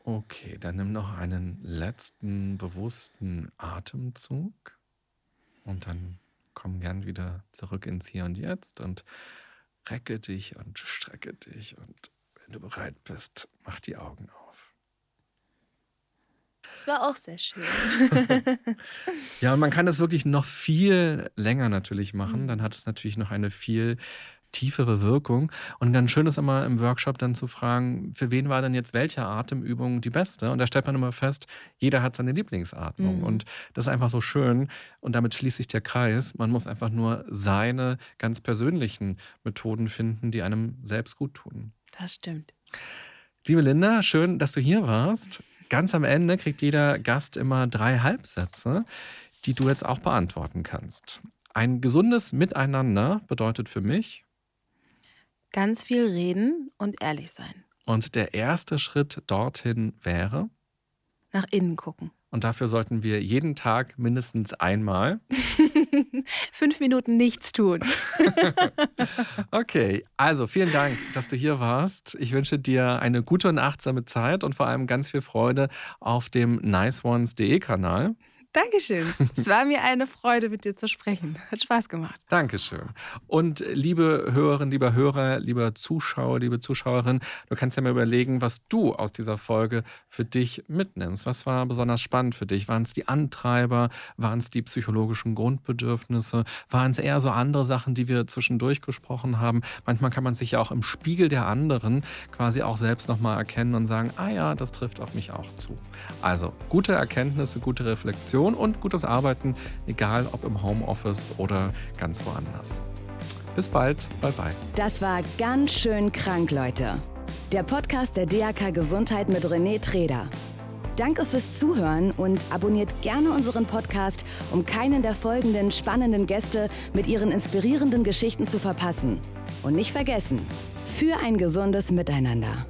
Okay, dann nimm noch einen letzten bewussten Atemzug und dann komm gern wieder zurück ins Hier und Jetzt und recke dich und strecke dich und wenn du bereit bist, mach die Augen auf. Das war auch sehr schön. ja, und man kann das wirklich noch viel länger natürlich machen. Mhm. Dann hat es natürlich noch eine viel tiefere Wirkung. Und ganz schön ist immer im Workshop dann zu fragen, für wen war denn jetzt welche Atemübung die beste? Und da stellt man immer fest, jeder hat seine Lieblingsatmung. Mhm. Und das ist einfach so schön. Und damit schließt sich der Kreis. Man muss einfach nur seine ganz persönlichen Methoden finden, die einem selbst gut tun. Das stimmt. Liebe Linda, schön, dass du hier warst. Ganz am Ende kriegt jeder Gast immer drei Halbsätze, die du jetzt auch beantworten kannst. Ein gesundes Miteinander bedeutet für mich, Ganz viel reden und ehrlich sein. Und der erste Schritt dorthin wäre? Nach innen gucken. Und dafür sollten wir jeden Tag mindestens einmal fünf Minuten nichts tun. okay, also vielen Dank, dass du hier warst. Ich wünsche dir eine gute und achtsame Zeit und vor allem ganz viel Freude auf dem niceones.de Kanal. Dankeschön. Es war mir eine Freude, mit dir zu sprechen. Hat Spaß gemacht. Dankeschön. Und liebe Hörerinnen, lieber Hörer, lieber Zuschauer, liebe Zuschauerin, du kannst ja mal überlegen, was du aus dieser Folge für dich mitnimmst. Was war besonders spannend für dich? Waren es die Antreiber? Waren es die psychologischen Grundbedürfnisse? Waren es eher so andere Sachen, die wir zwischendurch gesprochen haben? Manchmal kann man sich ja auch im Spiegel der anderen quasi auch selbst nochmal erkennen und sagen, ah ja, das trifft auf mich auch zu. Also gute Erkenntnisse, gute Reflexion Motivation und gutes Arbeiten, egal ob im Homeoffice oder ganz woanders. Bis bald, bye bye. Das war ganz schön krank, Leute. Der Podcast der DAK Gesundheit mit René Treder. Danke fürs Zuhören und abonniert gerne unseren Podcast, um keinen der folgenden spannenden Gäste mit ihren inspirierenden Geschichten zu verpassen. Und nicht vergessen, für ein gesundes Miteinander.